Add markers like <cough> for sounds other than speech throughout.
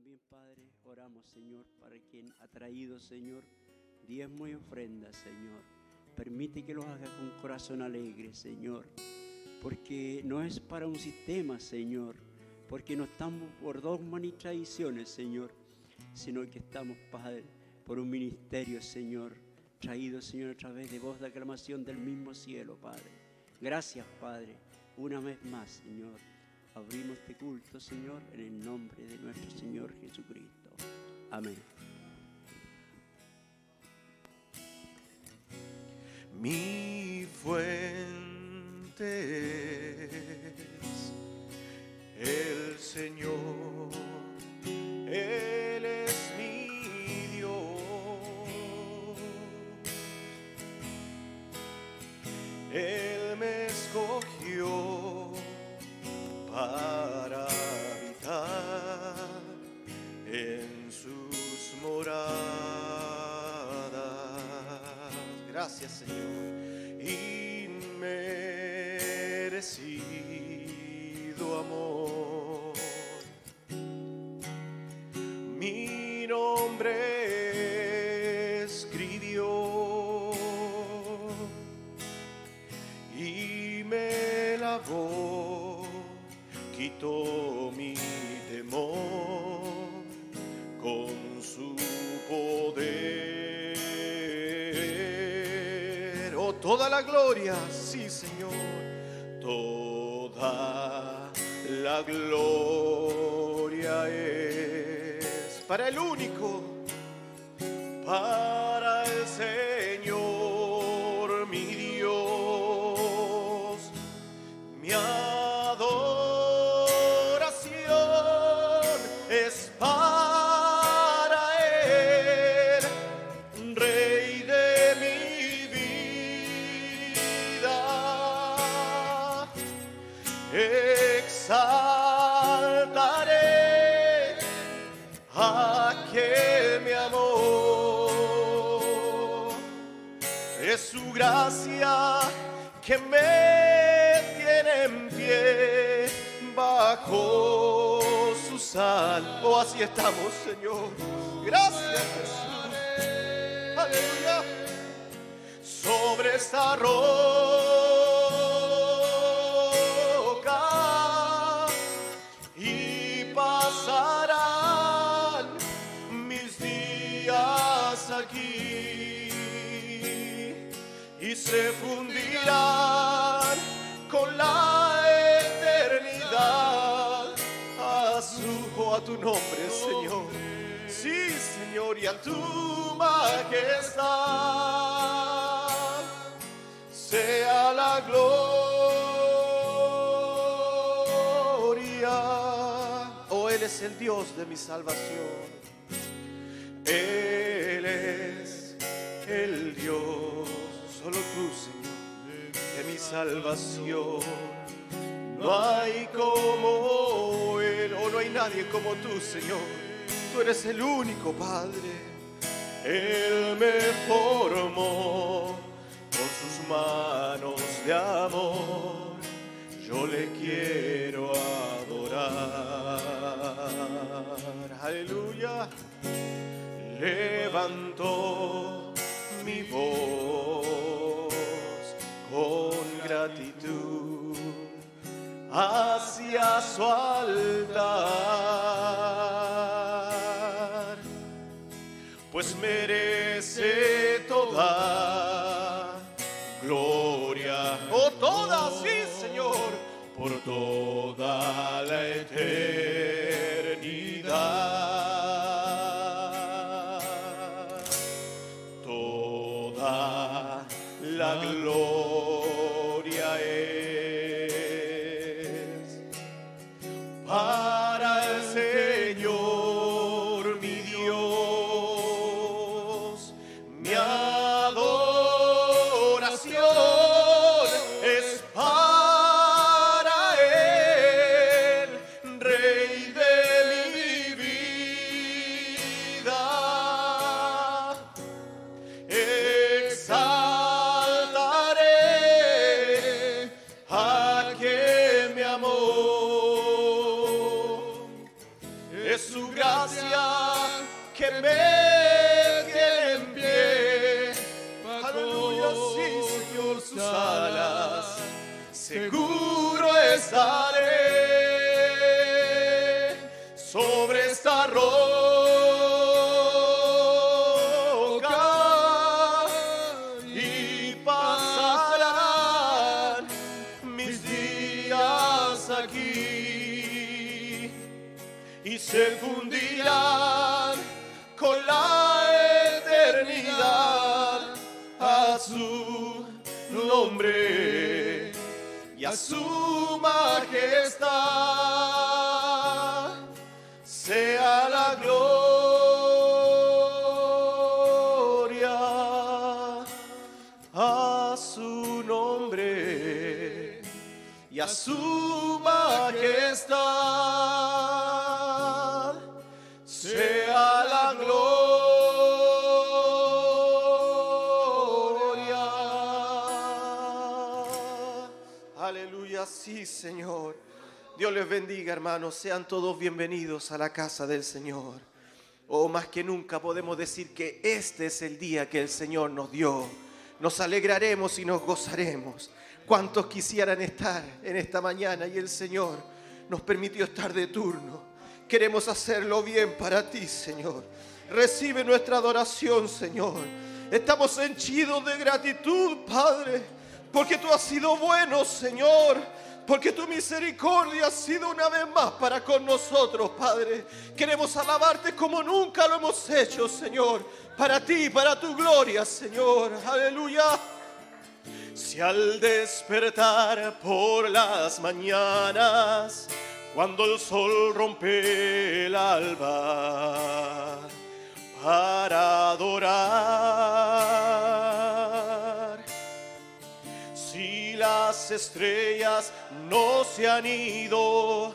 También, Padre, oramos, Señor, para quien ha traído, Señor, diezmo y ofrenda, Señor. Permite que los haga con corazón alegre, Señor. Porque no es para un sistema, Señor. Porque no estamos por dogmas ni tradiciones, Señor. Sino que estamos, Padre, por un ministerio, Señor. Traído, Señor, a través de voz de aclamación del mismo cielo, Padre. Gracias, Padre, una vez más, Señor. Abrimos este culto, Señor, en el nombre de nuestro Señor Jesucristo. Amén. Mi fuente es el Señor, Señor. Gloria, sí, Señor, toda la gloria es para el bajo su sal. Oh, así estamos, Señor. Gracias, Jesús. Aleluya. Sobre esta roca y pasarán mis días aquí y se fundirán tu nombre, Señor. Sí, Señor, y a tu majestad sea la gloria. Oh, Él es el Dios de mi salvación. Él es el Dios, solo tú, Señor, de mi salvación. No hay como no hay nadie como tú, Señor. Tú eres el único Padre. Él me formó con sus manos de amor. Yo le quiero adorar. Aleluya levantó mi voz con gratitud hacia su altar, pues merece toda gloria, oh toda, sí Señor, por toda la eternidad su nombre y a su majestad Dios les bendiga, hermanos. Sean todos bienvenidos a la casa del Señor. O más que nunca podemos decir que este es el día que el Señor nos dio. Nos alegraremos y nos gozaremos. ¿Cuántos quisieran estar en esta mañana y el Señor nos permitió estar de turno? Queremos hacerlo bien para ti, Señor. Recibe nuestra adoración, Señor. Estamos henchidos de gratitud, Padre, porque tú has sido bueno, Señor. Porque tu misericordia ha sido una vez más para con nosotros, Padre. Queremos alabarte como nunca lo hemos hecho, Señor. Para ti, para tu gloria, Señor. Aleluya. Si al despertar por las mañanas, cuando el sol rompe el alba, para adorar, las estrellas no se han ido,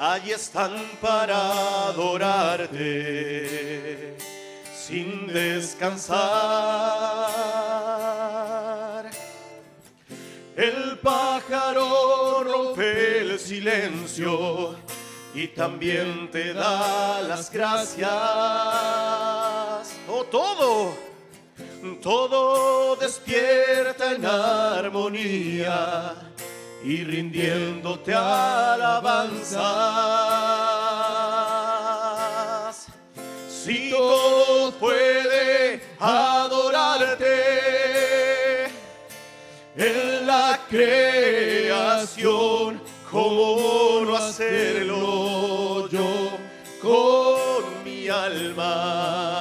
allí están para adorarte, sin descansar. El pájaro rompe el silencio y también te da las gracias. Oh, todo, todo despierta en armonía y rindiéndote alabanzas. Si todo puede adorarte en la creación, ¿cómo no hacerlo yo con mi alma?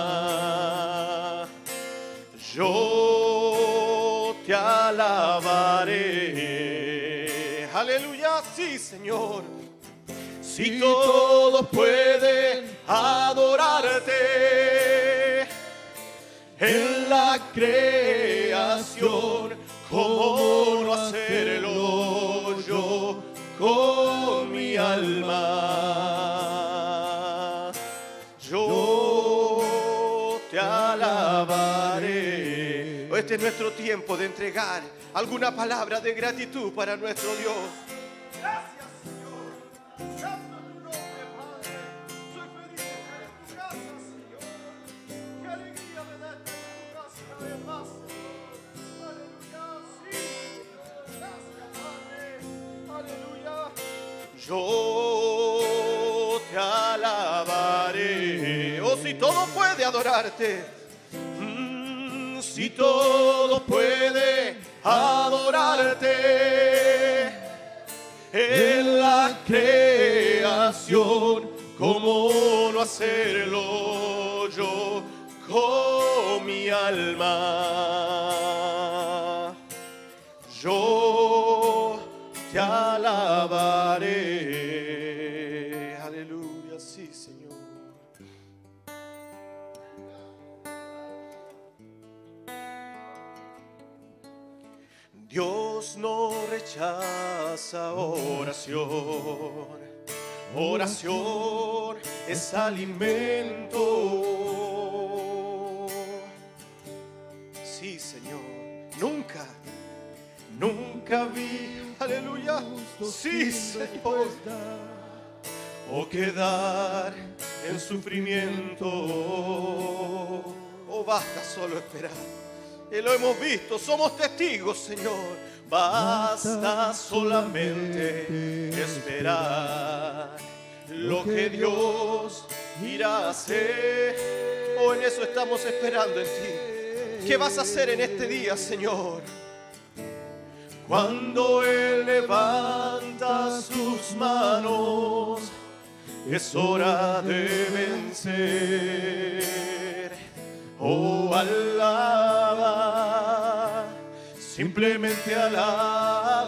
Alabaré. Aleluya, sí, Señor. Si todos pueden adorarte en la creación, ¿cómo no hacerlo yo con mi alma? Este es nuestro tiempo de entregar alguna palabra de gratitud para nuestro Dios. Gracias, Señor. A tu nombre, Padre. Soy feliz de estar en tu casa, Señor. Qué alegría me da estar en tu casa una vez más, Señor. Aleluya, sí. Gracias, Padre. Aleluya. Yo te alabaré. Oh, si todo puede adorarte. Si todo puede adorarte en la creación, ¿cómo no hacerlo yo con mi alma? Yo te alabaré. No rechaza oración. Oración es alimento. Sí, Señor. Nunca, nunca vi. Aleluya. Sí, Señor. O quedar en sufrimiento. O basta solo esperar. Y lo hemos visto, somos testigos, Señor. Basta solamente esperar lo que Dios irá a hacer. Oh, en eso estamos esperando en ti. ¿Qué vas a hacer en este día, Señor? Cuando Él levanta sus manos, es hora de vencer. Oh, alaba Simplemente alaba.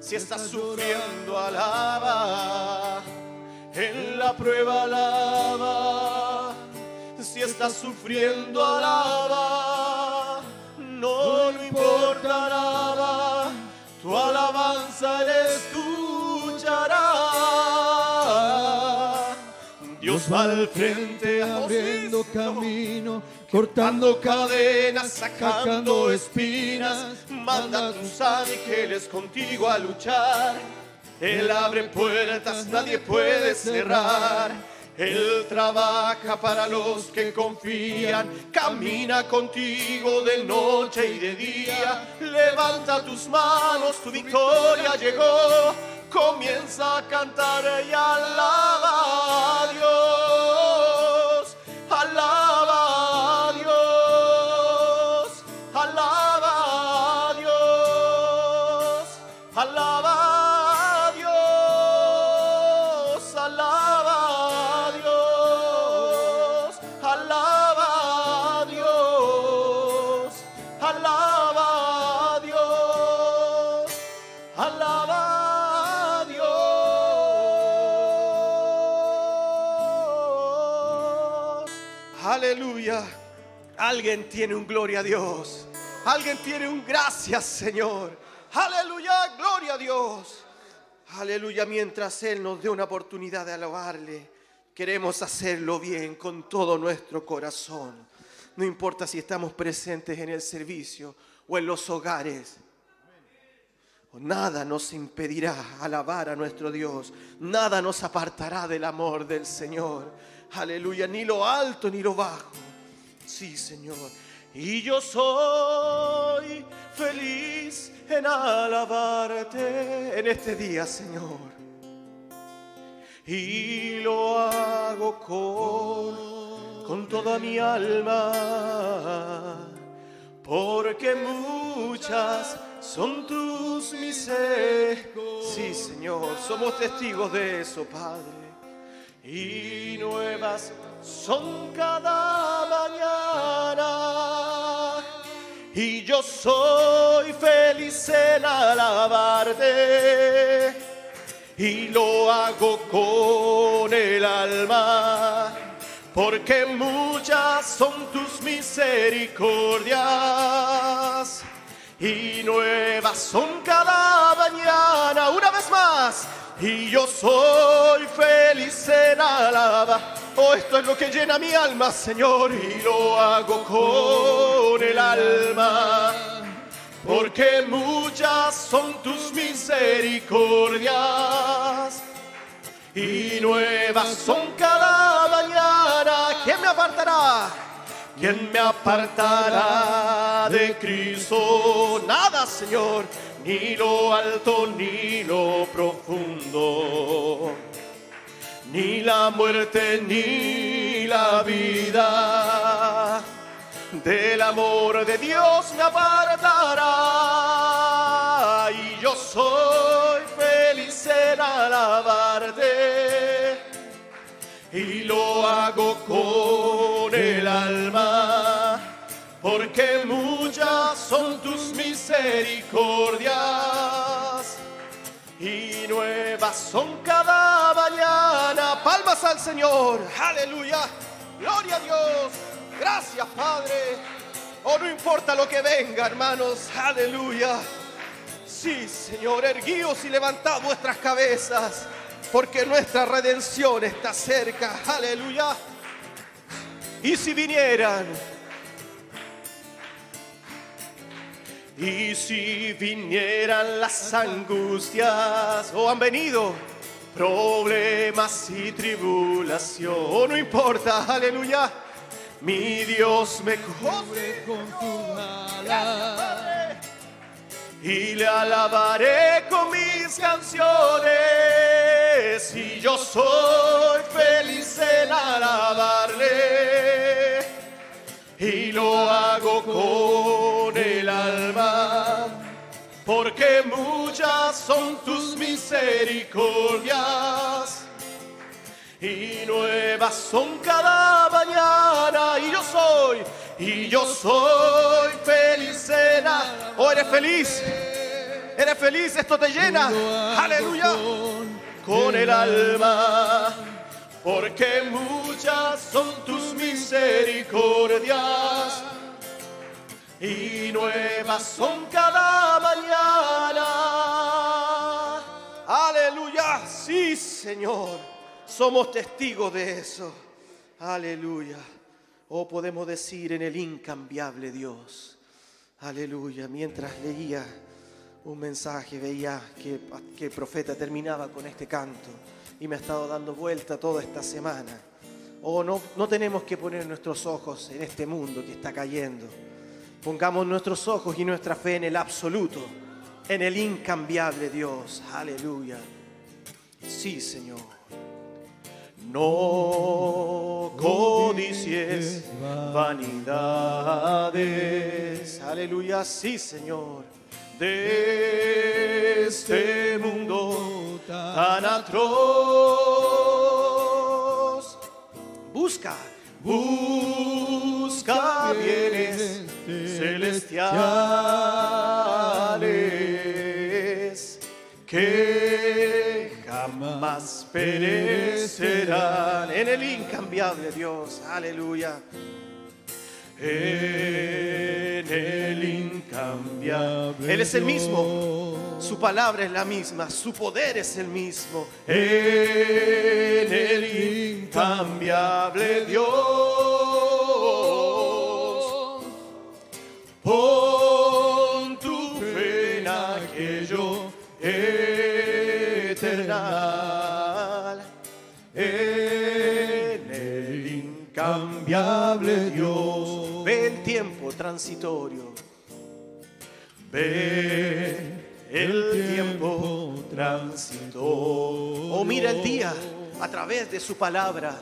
Si estás sufriendo, alaba. En la prueba alaba. Si estás sufriendo, alaba. No, no importa, alaba. Tu alabanza escuchará. Dios va al frente abriendo camino, cortando cadenas, sacando espinas, manda a tus ángeles contigo a luchar. Él abre puertas, nadie puede cerrar. Él trabaja para los que confían, camina contigo de noche y de día. Levanta tus manos, tu victoria llegó. Comienza a cantar y alaba a Dios. Alguien tiene un gloria a Dios. Alguien tiene un gracias, Señor. Aleluya, gloria a Dios. Aleluya, mientras Él nos dé una oportunidad de alabarle, queremos hacerlo bien con todo nuestro corazón. No importa si estamos presentes en el servicio o en los hogares. Nada nos impedirá alabar a nuestro Dios. Nada nos apartará del amor del Señor. Aleluya, ni lo alto ni lo bajo. Sí, Señor. Y yo soy feliz en alabarte en este día, Señor. Y lo hago con, con toda mi alma porque muchas son tus misericordias. Sí, Señor, somos testigos de eso, Padre. Y nuevas son cada mañana. Y yo soy feliz en alabarte. Y lo hago con el alma porque muchas son tus misericordias y nuevas son cada mañana. Una vez más, y yo soy feliz en alaba. Oh, esto es lo que llena mi alma, Señor, y lo hago con el alma. Porque muchas son tus misericordias y nuevas son cada mañana. ¿Quién me apartará? ¿Quién me apartará de Cristo? Nada, Señor, ni lo alto ni lo profundo, ni la muerte ni la vida. Del amor de Dios me apartará. Y yo soy feliz en alabarte. Y lo hago con el alma porque muchas son tus misericordias y nuevas son cada mañana. Palmas al Señor, aleluya, gloria a Dios, gracias Padre. Oh, no importa lo que venga, hermanos, aleluya. Sí, Señor, erguíos y levantad vuestras cabezas, porque nuestra redención está cerca, aleluya. Y si vinieran, y si vinieran las angustias, o han venido problemas y tribulación, oh, no importa, aleluya. Mi Dios me cubre con tu ala. y le alabaré con mis canciones. Y yo soy feliz en alabarle y lo hago con alma. Porque muchas son tus misericordias y nuevas son cada mañana y yo soy y yo soy feliz en Oh, eres feliz. Eres feliz, esto te llena. Aleluya. Con el alma. Porque muchas son tus misericordias. Y nuevas son cada mañana. Aleluya. Sí, Señor. Somos testigos de eso. Aleluya. O oh, podemos decir en el incambiable Dios. Aleluya. Mientras leía un mensaje, veía que, que el profeta terminaba con este canto y me ha estado dando vuelta toda esta semana. O oh, no, no tenemos que poner nuestros ojos en este mundo que está cayendo. Pongamos nuestros ojos y nuestra fe en el absoluto, en el incambiable Dios. Aleluya. Sí, Señor. No codicies vanidades. Aleluya, sí, Señor. De este mundo tan atroz. Busca, busca bienes celestiales que jamás perecerán en el incambiable Dios. Aleluya. En el incambiable. Él es el mismo. Su palabra es la misma. Su poder es el mismo. En el incambiable Dios. Pon tu fe en aquello eterna en el incambiable Dios. Ve el tiempo transitorio, ve el tiempo transitorio. O mira el día a través de su palabra.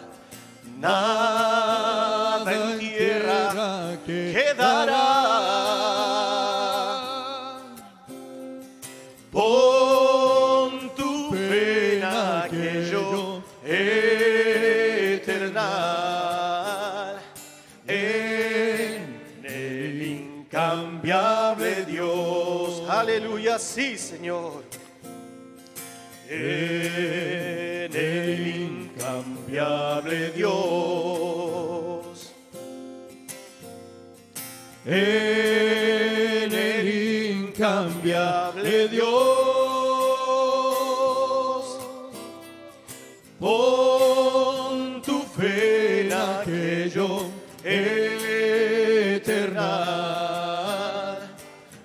Nada en tierra quedará. Pon tu pena aquello eternal en el incambiable Dios. Aleluya, sí, Señor. En el incambiable Dios. En el incambiable Dios. Pon tu fe en aquello eterna,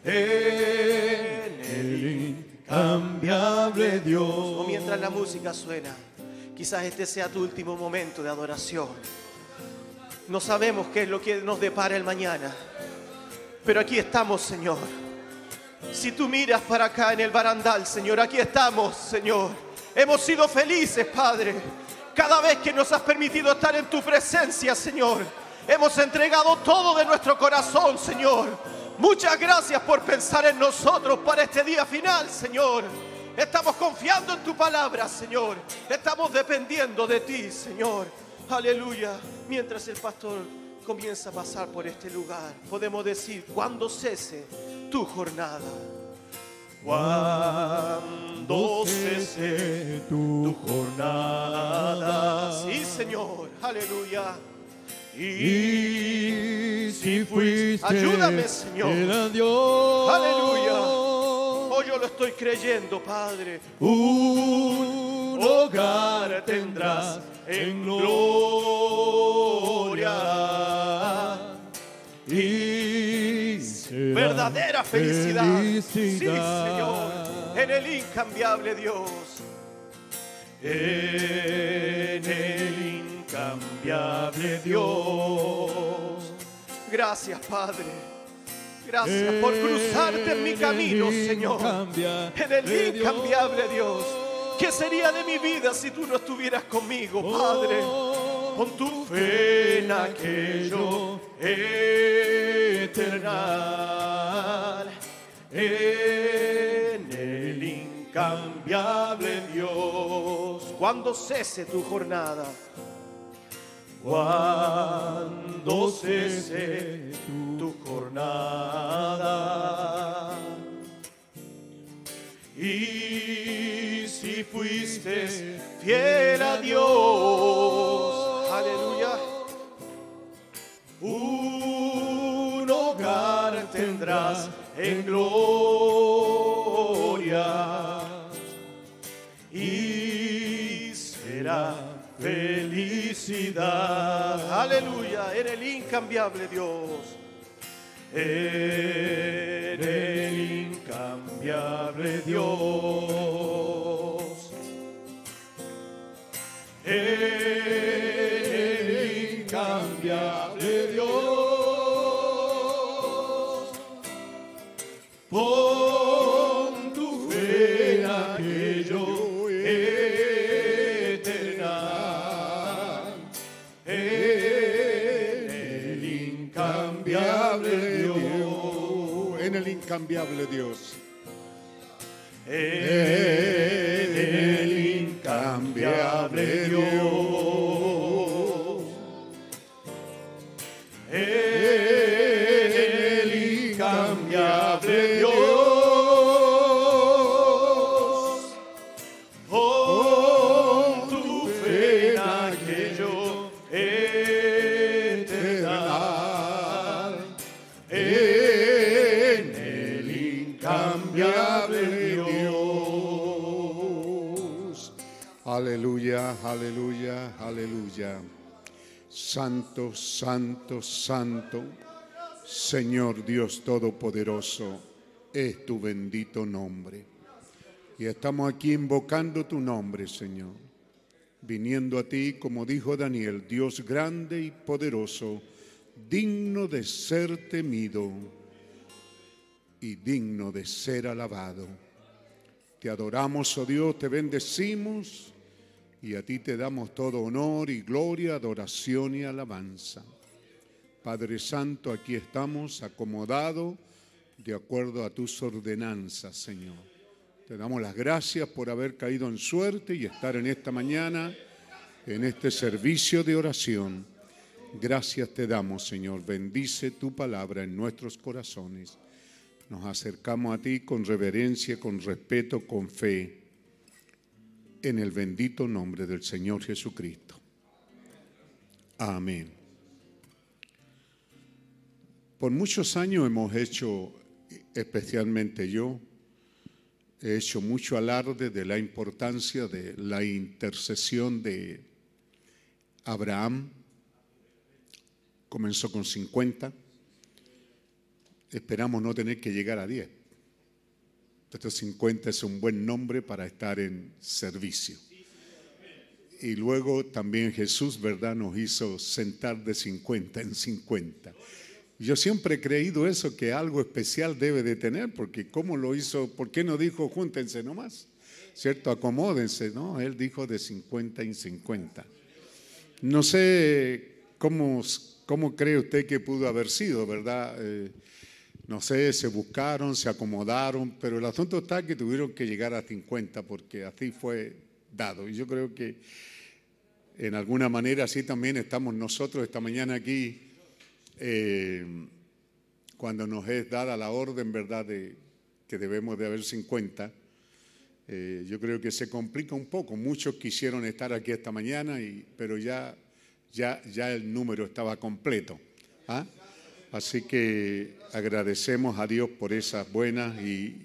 en el incambiable Dios. O mientras la música suena, quizás este sea tu último momento de adoración. No sabemos qué es lo que nos depara el mañana, pero aquí estamos, Señor. Si tú miras para acá en el barandal, Señor, aquí estamos, Señor Hemos sido felices, Padre, cada vez que nos has permitido estar en tu presencia, Señor. Hemos entregado todo de nuestro corazón, Señor. Muchas gracias por pensar en nosotros para este día final, Señor. Estamos confiando en tu palabra, Señor. Estamos dependiendo de ti, Señor. Aleluya. Mientras el pastor comienza a pasar por este lugar, podemos decir, cuando cese tu jornada cuando cese tu jornada. Sí, Señor, aleluya. Y si fuiste, ayúdame, Señor. Aleluya. Yo lo estoy creyendo, Padre. Un hogar tendrás en gloria. Y verdadera felicidad. Sí, Señor, en el incambiable Dios. En el incambiable Dios. Gracias, Padre. Gracias por cruzarte en mi camino, Señor. En el incambiable Dios. ¿Qué sería de mi vida si tú no estuvieras conmigo, Padre? Con tu fe en aquello eternal, en el incambiable Dios. Cuando cese tu jornada, cuando cese tu jornada. Y si fuiste fiel a Dios, aleluya, un hogar tendrás en gloria y será felicidad. Aleluya, en el incambiable Dios. En el incambiable Dios. En el incambiable Dios. Pon incambiable Dios. En el incambiable Dios. Aleluya, aleluya. Santo, santo, santo, Señor Dios Todopoderoso, es tu bendito nombre. Y estamos aquí invocando tu nombre, Señor, viniendo a ti, como dijo Daniel, Dios grande y poderoso, digno de ser temido y digno de ser alabado. Te adoramos, oh Dios, te bendecimos y a ti te damos todo honor y gloria, adoración y alabanza. Padre Santo, aquí estamos acomodados de acuerdo a tus ordenanzas, Señor. Te damos las gracias por haber caído en suerte y estar en esta mañana en este servicio de oración. Gracias te damos, Señor. Bendice tu palabra en nuestros corazones. Nos acercamos a ti con reverencia, con respeto, con fe, en el bendito nombre del Señor Jesucristo. Amén. Por muchos años hemos hecho, especialmente yo, he hecho mucho alarde de la importancia de la intercesión de Abraham. Comenzó con 50. Esperamos no tener que llegar a 10. Estos 50 es un buen nombre para estar en servicio. Y luego también Jesús, ¿verdad?, nos hizo sentar de 50 en 50. Yo siempre he creído eso, que algo especial debe de tener, porque ¿cómo lo hizo? ¿Por qué no dijo júntense nomás? ¿Cierto? Acomódense, ¿no? Él dijo de 50 en 50. No sé cómo, cómo cree usted que pudo haber sido, ¿verdad? Eh, no sé, se buscaron, se acomodaron, pero el asunto está que tuvieron que llegar a 50 porque así fue dado. Y yo creo que en alguna manera así también estamos nosotros esta mañana aquí eh, cuando nos es dada la orden, ¿verdad?, de que debemos de haber 50, eh, yo creo que se complica un poco. Muchos quisieron estar aquí esta mañana, pero ya, ya, ya el número estaba completo. ¿ah? Así que agradecemos a Dios por esas buenas y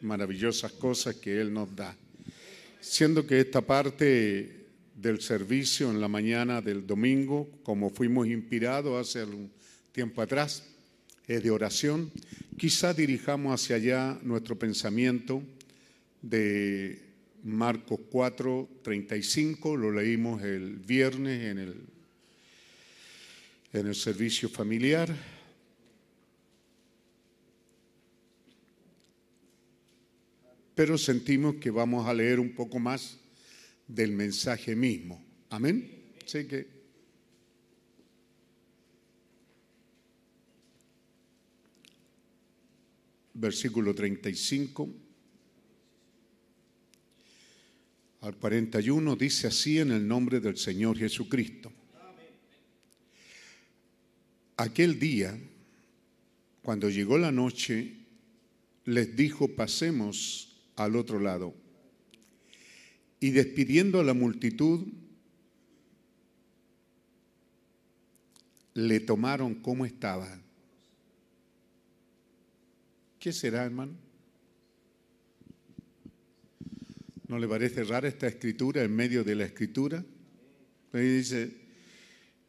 maravillosas cosas que Él nos da. Siendo que esta parte del servicio en la mañana del domingo, como fuimos inspirados hace algún tiempo atrás, es de oración. Quizá dirijamos hacia allá nuestro pensamiento de Marcos 4, 35, lo leímos el viernes en el, en el servicio familiar. Pero sentimos que vamos a leer un poco más del mensaje mismo. Amén. Así que versículo 35 al 41, dice así en el nombre del Señor Jesucristo. Aquel día, cuando llegó la noche, les dijo, pasemos al otro lado. Y despidiendo a la multitud, le tomaron como estaba ¿Qué será, hermano? ¿No le parece rara esta escritura en medio de la escritura? Dice,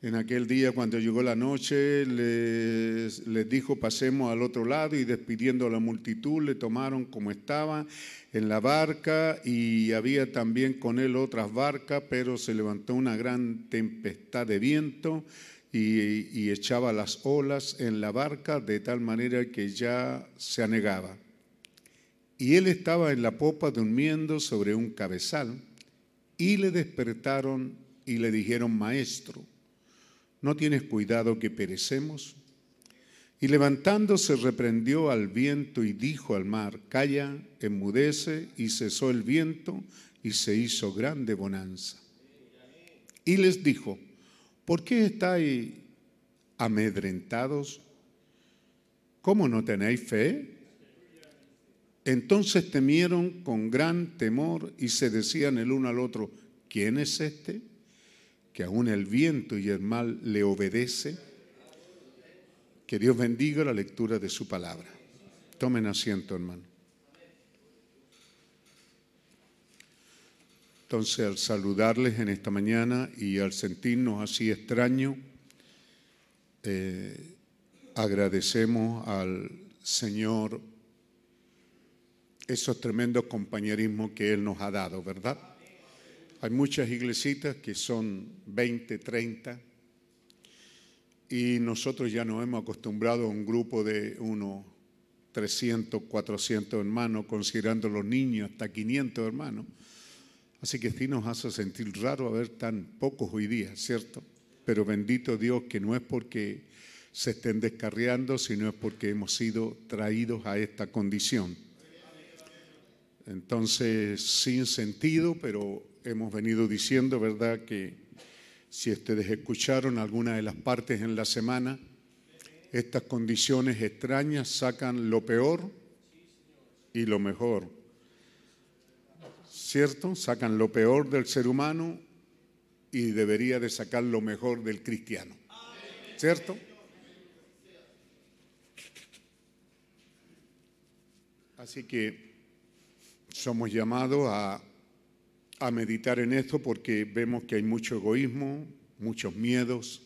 en aquel día cuando llegó la noche, les, dijo, pasemos al otro lado y despidiendo a la multitud, le tomaron como estaba en la barca y había también con él otras barcas, pero se levantó una gran tempestad de viento y, y echaba las olas en la barca de tal manera que ya se anegaba. Y él estaba en la popa durmiendo sobre un cabezal y le despertaron y le dijeron, maestro, ¿no tienes cuidado que perecemos? Y levantándose reprendió al viento y dijo al mar, calla, enmudece, y cesó el viento y se hizo grande bonanza. Y les dijo, ¿por qué estáis amedrentados? ¿Cómo no tenéis fe? Entonces temieron con gran temor y se decían el uno al otro, ¿quién es este? Que aún el viento y el mal le obedece. Que Dios bendiga la lectura de su palabra. Tomen asiento, hermano. Entonces, al saludarles en esta mañana y al sentirnos así extraños, eh, agradecemos al Señor esos tremendos compañerismos que Él nos ha dado, ¿verdad? Hay muchas iglesitas que son 20, 30, y nosotros ya nos hemos acostumbrado a un grupo de unos 300, 400 hermanos, considerando los niños hasta 500 hermanos. Así que sí nos hace sentir raro haber tan pocos hoy día, ¿cierto? Pero bendito Dios que no es porque se estén descarriando, sino es porque hemos sido traídos a esta condición. Entonces, sin sentido, pero hemos venido diciendo, ¿verdad?, que si ustedes escucharon alguna de las partes en la semana, estas condiciones extrañas sacan lo peor y lo mejor. ¿Cierto? Sacan lo peor del ser humano y debería de sacar lo mejor del cristiano. ¿Cierto? Así que somos llamados a, a, meditar en esto porque vemos que hay mucho egoísmo, muchos miedos,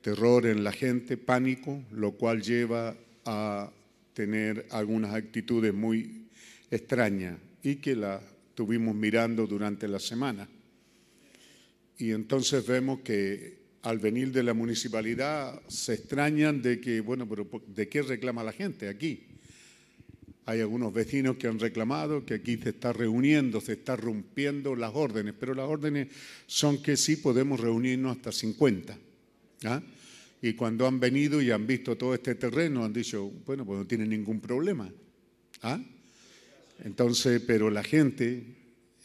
terror en la gente, pánico, lo cual lleva a tener algunas actitudes muy extrañas y que la estuvimos mirando durante la semana. Y entonces vemos que al venir de la municipalidad se extrañan de que, bueno, pero ¿de qué reclama la gente aquí? Hay algunos vecinos que han reclamado que aquí se está reuniendo, se está rompiendo las órdenes, pero las órdenes son que sí podemos reunirnos hasta 50. ¿ah? Y cuando han venido y han visto todo este terreno, han dicho, bueno, pues no tiene ningún problema. ¿ah? Entonces, pero la gente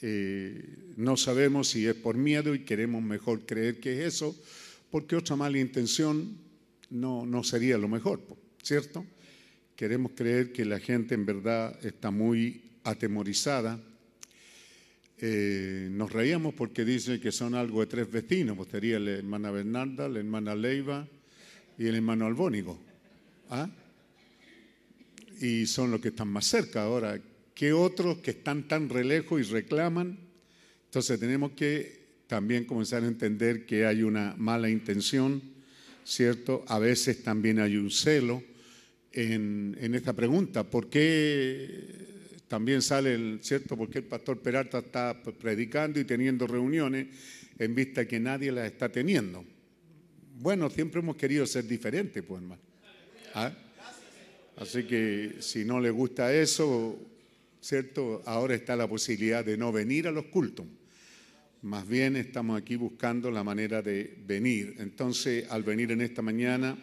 eh, no sabemos si es por miedo y queremos mejor creer que es eso, porque otra mala intención no, no sería lo mejor, ¿cierto? Queremos creer que la gente en verdad está muy atemorizada. Eh, nos reíamos porque dice que son algo de tres vecinos, pues sería la hermana Bernarda, la hermana Leiva y el hermano Albónigo. ¿Ah? Y son los que están más cerca ahora. ¿Qué otros que están tan re lejos y reclaman? Entonces tenemos que también comenzar a entender que hay una mala intención, ¿cierto? A veces también hay un celo en, esta pregunta. ¿Por qué también sale el cierto? ¿Por qué el pastor Peralta está predicando y teniendo reuniones en vista que nadie las está teniendo? Bueno, siempre hemos querido ser diferentes, pues hermano. ¿Ah? Así que si no le gusta eso, ¿cierto? Ahora está la posibilidad de no venir a los cultos. Más bien estamos aquí buscando la manera de venir. Entonces, al venir en esta mañana,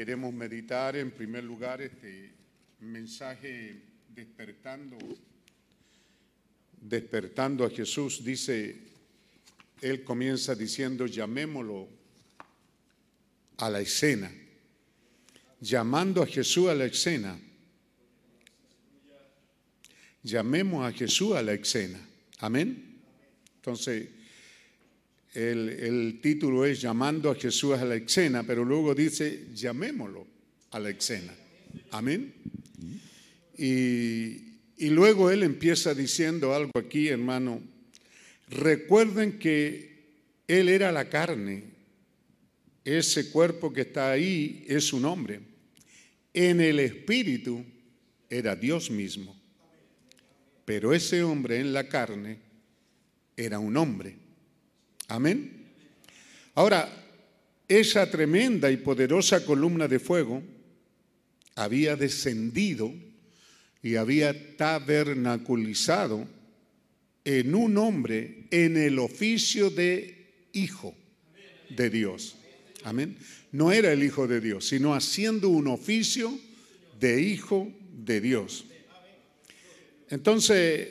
queremos meditar en primer lugar este mensaje despertando, despertando a Jesús. Dice, él comienza diciendo, llamémoslo a la escena, llamando a Jesús a la escena. Llamemos a Jesús a la escena. Amén. Entonces, el, título es Llamando a Jesús a la escena, pero luego dice, llamémoslo a la escena. Amén. Y, y luego él empieza diciendo algo aquí, hermano. Recuerden que él era la carne. Ese cuerpo que está ahí es un hombre. En el espíritu era Dios mismo. Pero ese hombre en la carne era un hombre. Amén. Ahora, esa tremenda y poderosa columna de fuego había descendido y había tabernaculizado en un hombre en el oficio de hijo de Dios. Amén. No era el hijo de Dios, sino haciendo un oficio de hijo de Dios. Entonces,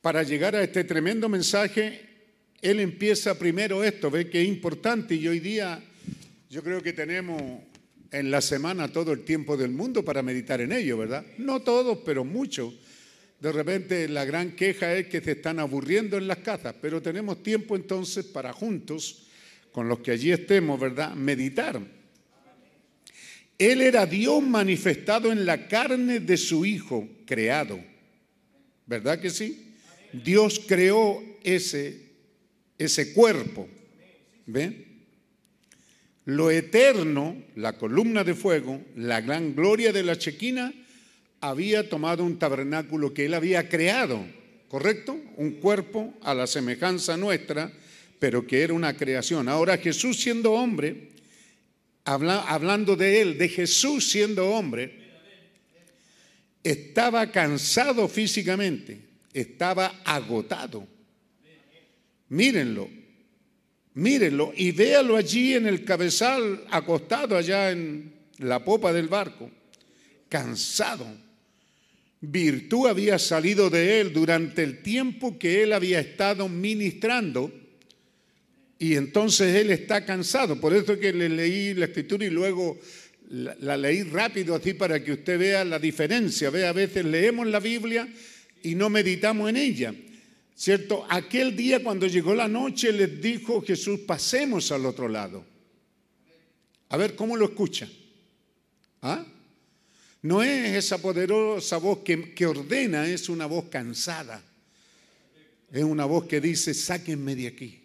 para llegar a este tremendo mensaje, él empieza primero esto, ve que es importante y hoy día yo creo que tenemos en la semana todo el tiempo del mundo para meditar en ello, ¿verdad? No todos, pero muchos. De repente la gran queja es que se están aburriendo en las casas, pero tenemos tiempo entonces para juntos, con los que allí estemos, ¿verdad? Meditar. Él era Dios manifestado en la carne de su Hijo creado. ¿Verdad que sí? Dios creó ese, ese cuerpo. ¿Ven? Lo eterno, la columna de fuego, la gran gloria de la chequina, había tomado un tabernáculo que él había creado, ¿correcto? Un cuerpo a la semejanza nuestra, pero que era una creación. Ahora Jesús siendo hombre, hablando de él, de Jesús siendo hombre, estaba cansado físicamente, estaba agotado. Mírenlo, mírenlo y véalo allí en el cabezal, acostado allá en la popa del barco, cansado. Virtud había salido de él durante el tiempo que él había estado ministrando y entonces él está cansado. Por eso que le leí la escritura y luego la, leí rápido así para que usted vea la diferencia. Ve, a veces leemos la Biblia y no meditamos en ella. ¿Cierto? Aquel día cuando llegó la noche les dijo Jesús, pasemos al otro lado. A ver, ¿cómo lo escucha? ¿Ah? No es esa poderosa voz que, que ordena, es una voz cansada. Es una voz que dice, sáquenme de aquí.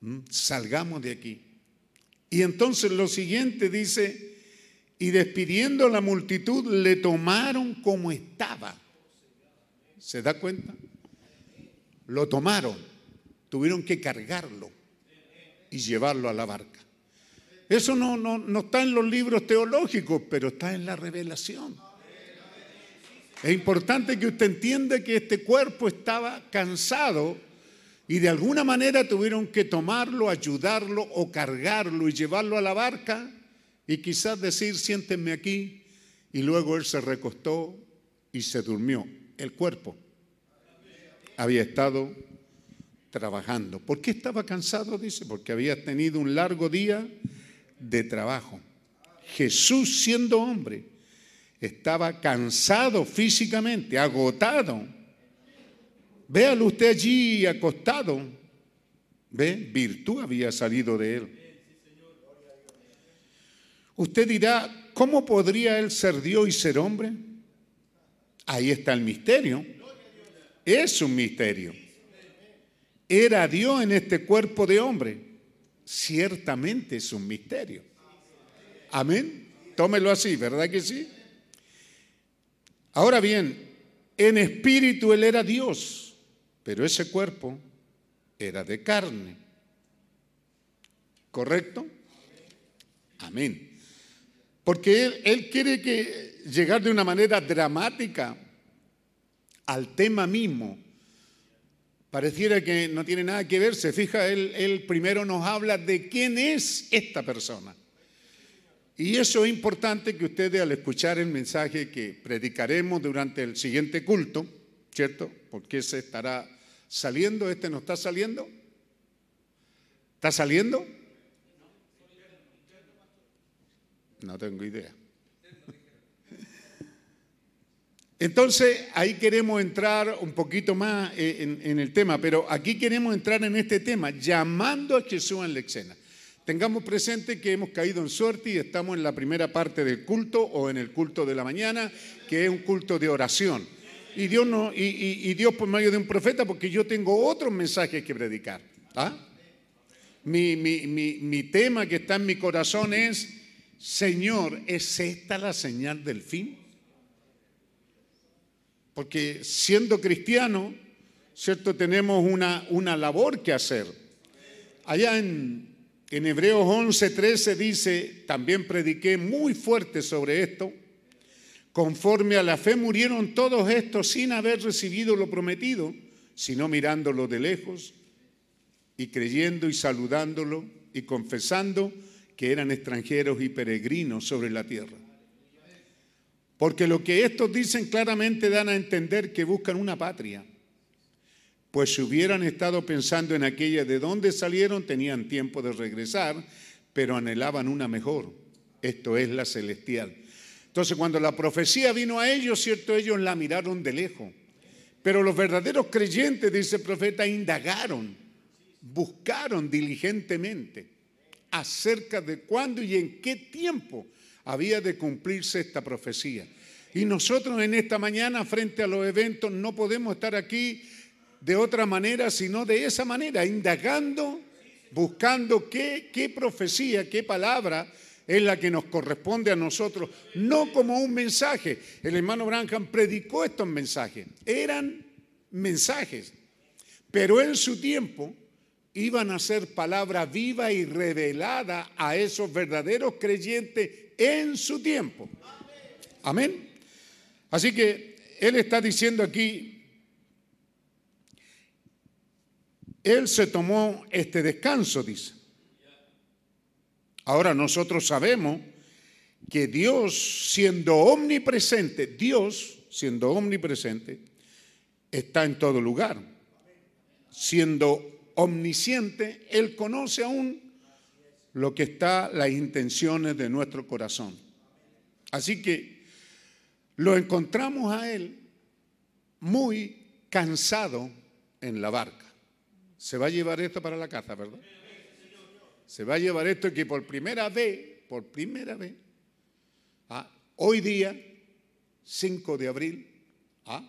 ¿Mm? Salgamos de aquí. Y entonces lo siguiente dice, y despidiendo la multitud le tomaron como estaba. ¿Se da cuenta? Lo tomaron, tuvieron que cargarlo y llevarlo a la barca. Eso no, no, no está en los libros teológicos, pero está en la revelación. Es importante que usted entienda que este cuerpo estaba cansado y de alguna manera tuvieron que tomarlo, ayudarlo o cargarlo y llevarlo a la barca y quizás decir, siéntenme aquí. Y luego él se recostó y se durmió. El cuerpo había estado trabajando. ¿Por qué estaba cansado? Dice, porque había tenido un largo día de trabajo. Jesús siendo hombre estaba cansado físicamente, agotado Véalo usted allí acostado. ¿Ve? Virtud había salido de él. Usted dirá, ¿cómo podría él ser Dios y ser hombre? Ahí está el misterio. Es un misterio. ¿Era Dios en este cuerpo de hombre? Ciertamente es un misterio. Amén. Tómelo así, ¿verdad que sí? Ahora bien, en espíritu él era Dios pero ese cuerpo era de carne. ¿Correcto? Amén. Porque él, quiere que llegar de una manera dramática al tema mismo. Pareciera que no tiene nada que ver. Se fija, él, él primero nos habla de quién es esta persona. Y eso es importante que ustedes al escuchar el mensaje que predicaremos durante el siguiente culto, ¿cierto? Porque se estará saliendo, este no está saliendo. ¿Está saliendo? No tengo idea. Entonces, ahí queremos entrar un poquito más en, en, el tema, pero aquí queremos entrar en este tema, llamando a Jesús en la escena. tengamos presente que hemos caído en suerte y estamos en la primera parte del culto o en el culto de la mañana, que es un culto de oración. Y Dios, no, y Dios por medio de un profeta, porque yo tengo otros mensajes que predicar. ¿ah? Mi, mi- mi- mi tema que está en mi corazón es, Señor, ¿es esta la señal del fin? Porque siendo cristiano, ¿cierto? Tenemos una, una labor que hacer. Allá en, en Hebreos 11:13 dice, también prediqué muy fuerte sobre esto, conforme a la fe murieron todos estos sin haber recibido lo prometido, sino mirándolo de lejos y creyendo y saludándolo y confesando que eran extranjeros y peregrinos sobre la tierra. Porque lo que estos dicen claramente dan a entender que buscan una patria. Pues si hubieran estado pensando en aquella de dónde salieron, tenían tiempo de regresar, pero anhelaban una mejor, esto es la celestial. Entonces cuando la profecía vino a ellos, cierto, ellos la miraron de lejos. Pero los verdaderos creyentes, dice el profeta, indagaron, buscaron diligentemente acerca de cuándo y en qué tiempo había de cumplirse esta profecía. Y nosotros en esta mañana, frente a los eventos, no podemos estar aquí de otra manera, sino de esa manera, indagando, buscando qué, qué profecía, qué palabra es la que nos corresponde a nosotros, no como un mensaje. El hermano Branham predicó estos mensajes, eran mensajes, pero en su tiempo iban a ser palabra viva y revelada a esos verdaderos creyentes en su tiempo. Amén. Así que él está diciendo aquí, él se tomó este descanso, dice. Ahora nosotros sabemos que Dios, siendo omnipresente, Dios, siendo omnipresente, está en todo lugar. Siendo omnisciente, Él conoce aún lo que está, las intenciones de nuestro corazón. Así que lo encontramos a Él muy cansado en la barca. Se va a llevar esto para la casa, ¿verdad? Se va a llevar esto que por primera vez, por primera vez, ah, hoy día, 5 de abril ah,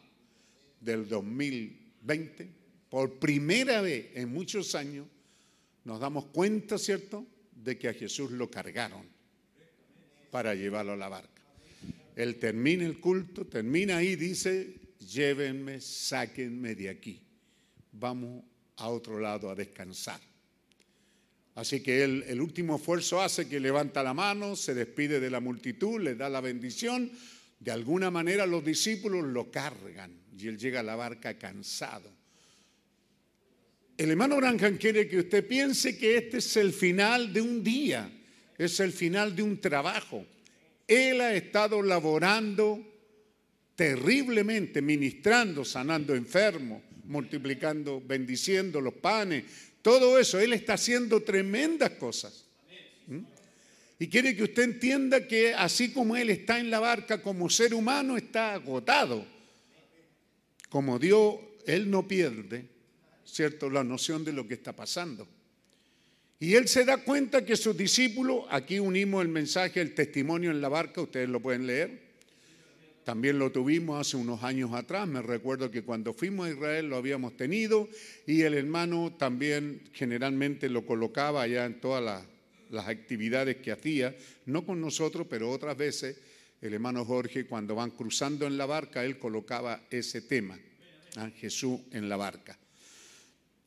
del 2020, por primera vez en muchos años, nos damos cuenta, ¿cierto?, de que a Jesús lo cargaron para llevarlo a la barca. Él termina el culto, termina ahí, dice, llévenme, sáquenme de aquí. Vamos a otro lado a descansar. Así que él, el último esfuerzo hace que levanta la mano, se despide de la multitud, le da la bendición. De alguna manera los discípulos lo cargan y él llega a la barca cansado. El hermano Branham quiere que usted piense que este es el final de un día, es el final de un trabajo. Él ha estado laborando terriblemente, ministrando, sanando enfermos, multiplicando, bendiciendo los panes, todo eso. Él está haciendo tremendas cosas. ¿Mm? Y quiere que usted entienda que así como Él está en la barca como ser humano, está agotado. Como Dios, Él no pierde, ¿cierto?, la noción de lo que está pasando. Y Él se da cuenta que sus discípulos, aquí unimos el mensaje, el testimonio en la barca, ustedes lo pueden leer. También lo tuvimos hace unos años atrás, me recuerdo que cuando fuimos a Israel lo habíamos tenido y el hermano también generalmente lo colocaba allá en todas las, las actividades que hacía, no con nosotros, pero otras veces el hermano Jorge cuando van cruzando en la barca, él colocaba ese tema, a Jesús en la barca.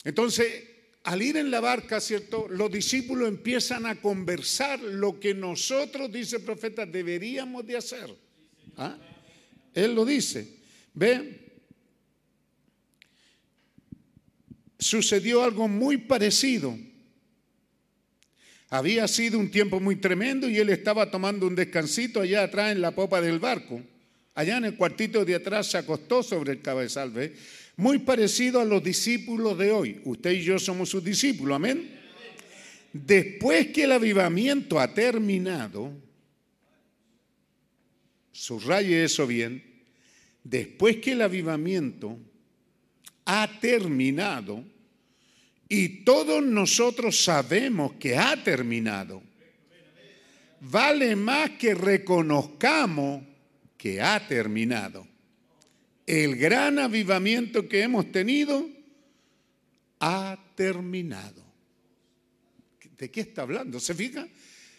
Entonces, al ir en la barca, ¿cierto? Los discípulos empiezan a conversar lo que nosotros, dice el profeta, deberíamos de hacer. ¿Ah? Él lo dice. Ve, sucedió algo muy parecido. Había sido un tiempo muy tremendo y él estaba tomando un descansito allá atrás en la popa del barco. Allá en el cuartito de atrás se acostó sobre el cabezal. Muy parecido a los discípulos de hoy. Usted y yo somos sus discípulos, amén. Después que el avivamiento ha terminado, subraye eso bien, después que el avivamiento ha terminado y todos nosotros sabemos que ha terminado. Vale más que reconozcamos que ha terminado. El gran avivamiento que hemos tenido ha terminado. ¿De qué está hablando? ¿Se fija?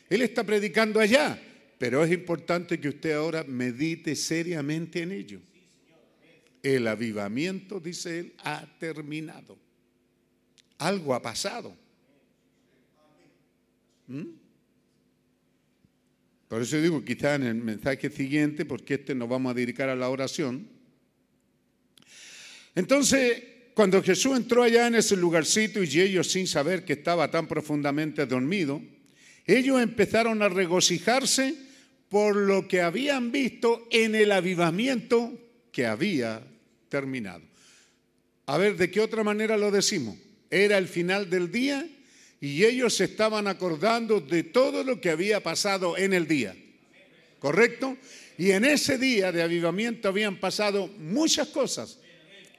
Él está predicando allá, pero es importante que usted ahora medite seriamente en ello. El avivamiento, dice él, ha terminado. Algo ha pasado. ¿Mm? Por eso digo, quizá en el mensaje siguiente, porque este nos vamos a dedicar a la oración. Entonces, cuando Jesús entró allá en ese lugarcito y ellos sin saber que estaba tan profundamente dormido, ellos empezaron a regocijarse por lo que habían visto en el avivamiento que había terminado. A ver, ¿de qué otra manera lo decimos? Era el final del día y ellos se estaban acordando de todo lo que había pasado en el día. ¿Correcto? Y en ese día de avivamiento habían pasado muchas cosas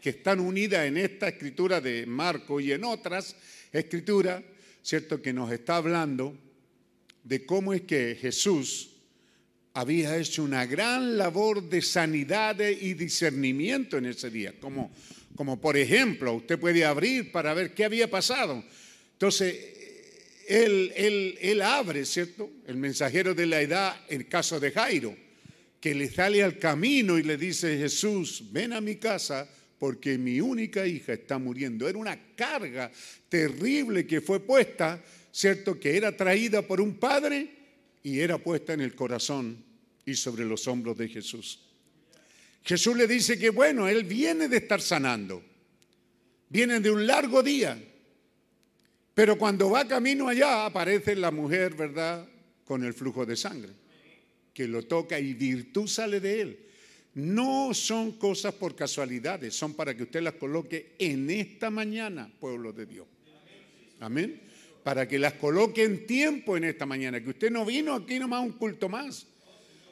que están unidas en esta escritura de Marco y en otras escrituras, ¿cierto? Que nos está hablando de cómo es que Jesús había hecho una gran labor de sanidad y discernimiento en ese día. Como, como por ejemplo, usted puede abrir para ver qué había pasado. Entonces, él, él, él abre, ¿cierto? El mensajero de la edad, el caso de Jairo, que le sale al camino y le dice, Jesús, ven a mi casa porque mi única hija está muriendo. Era una carga terrible que fue puesta, ¿cierto? Que era traída por un padre y era puesta en el corazón y sobre los hombros de Jesús. Jesús le dice que bueno, él viene de estar sanando, viene de un largo día, pero cuando va camino allá aparece la mujer, ¿verdad? Con el flujo de sangre, que lo toca y virtud sale de él. No son cosas por casualidades, son para que usted las coloque en esta mañana, pueblo de Dios. Amén. Para que las coloque en tiempo en esta mañana, que usted no vino aquí nomás un culto más,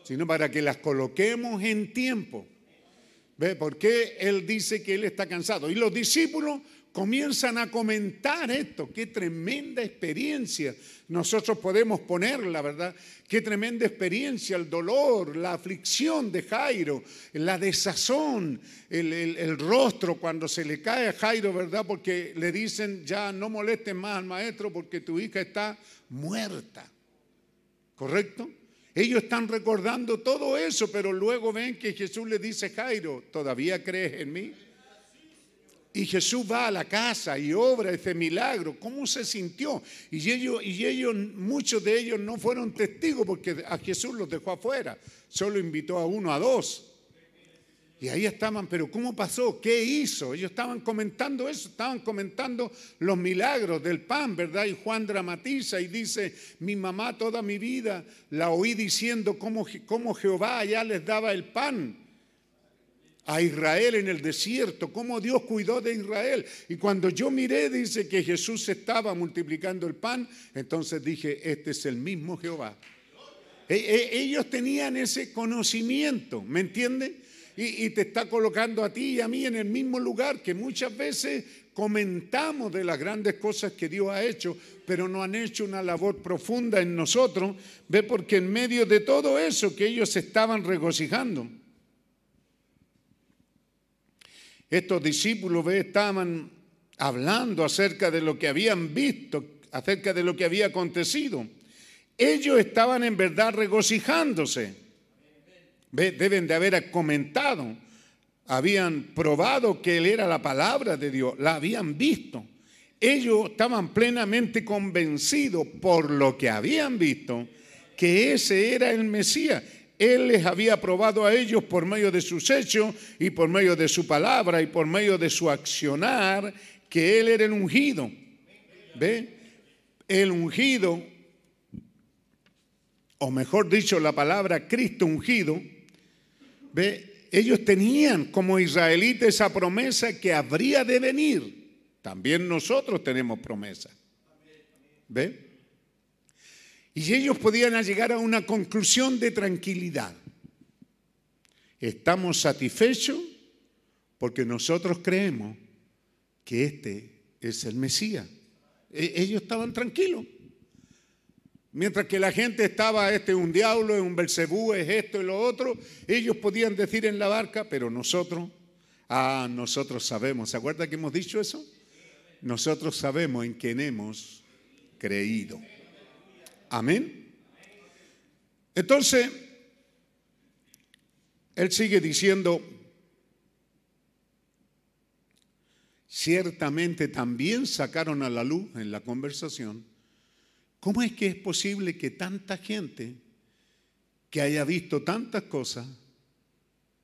sino para que las coloquemos en tiempo. ¿Ve? Porque él dice que él está cansado. Y los discípulos comienzan a comentar esto. Qué tremenda experiencia nosotros podemos ponerla, ¿verdad? Qué tremenda experiencia, el dolor, la aflicción de Jairo, la desazón, el, el, rostro cuando se le cae a Jairo, ¿verdad? Porque le dicen, ya no molesten más al maestro porque tu hija está muerta. ¿Correcto? Ellos están recordando todo eso, pero luego ven que Jesús le dice, Jairo, ¿todavía crees en mí? Y Jesús va a la casa y obra ese milagro. ¿Cómo se sintió? Y ellos, y ellos, muchos de ellos no fueron testigos porque a Jesús los dejó afuera. Solo invitó a uno, a dos. Y ahí estaban, pero ¿cómo pasó? ¿Qué hizo? Ellos estaban comentando eso, estaban comentando los milagros del pan, ¿verdad? Y Juan dramatiza y dice, mi mamá toda mi vida la oí diciendo cómo, cómo Jehová allá les daba el pan a Israel en el desierto, cómo Dios cuidó de Israel. Y cuando yo miré, dice que Jesús estaba multiplicando el pan, entonces dije, este es el mismo Jehová. E, e, ellos tenían ese conocimiento, ¿me entiende? Y, te está colocando a ti y a mí en el mismo lugar que muchas veces comentamos de las grandes cosas que Dios ha hecho, pero no han hecho una labor profunda en nosotros. Ve porque en medio de todo eso que ellos estaban regocijando, estos discípulos estaban hablando acerca de lo que habían visto, acerca de lo que había acontecido. Ellos estaban en verdad regocijándose. Deben de haber comentado. Habían probado que Él era la palabra de Dios, la habían visto. Ellos estaban plenamente convencidos por lo que habían visto que ese era el Mesías. Él les había probado a ellos por medio de sus hechos y por medio de su palabra y por medio de su accionar que Él era el ungido. ¿Ve? El ungido, o mejor dicho, la palabra Cristo ungido, ¿ve? Ellos tenían como israelitas esa promesa que habría de venir. También nosotros tenemos promesa. ¿Ve? Y ellos podían llegar a una conclusión de tranquilidad. Estamos satisfechos porque nosotros creemos que este es el Mesías. E- ellos estaban tranquilos. Mientras que la gente estaba, este es un diablo, es un Belcebú, es esto y lo otro, ellos podían decir en la barca, pero nosotros, ah, nosotros sabemos, ¿se acuerda que hemos dicho eso? Nosotros sabemos en quién hemos creído. Amén. Entonces, él sigue diciendo, ciertamente también sacaron a la luz en la conversación, ¿cómo es que es posible que tanta gente que haya visto tantas cosas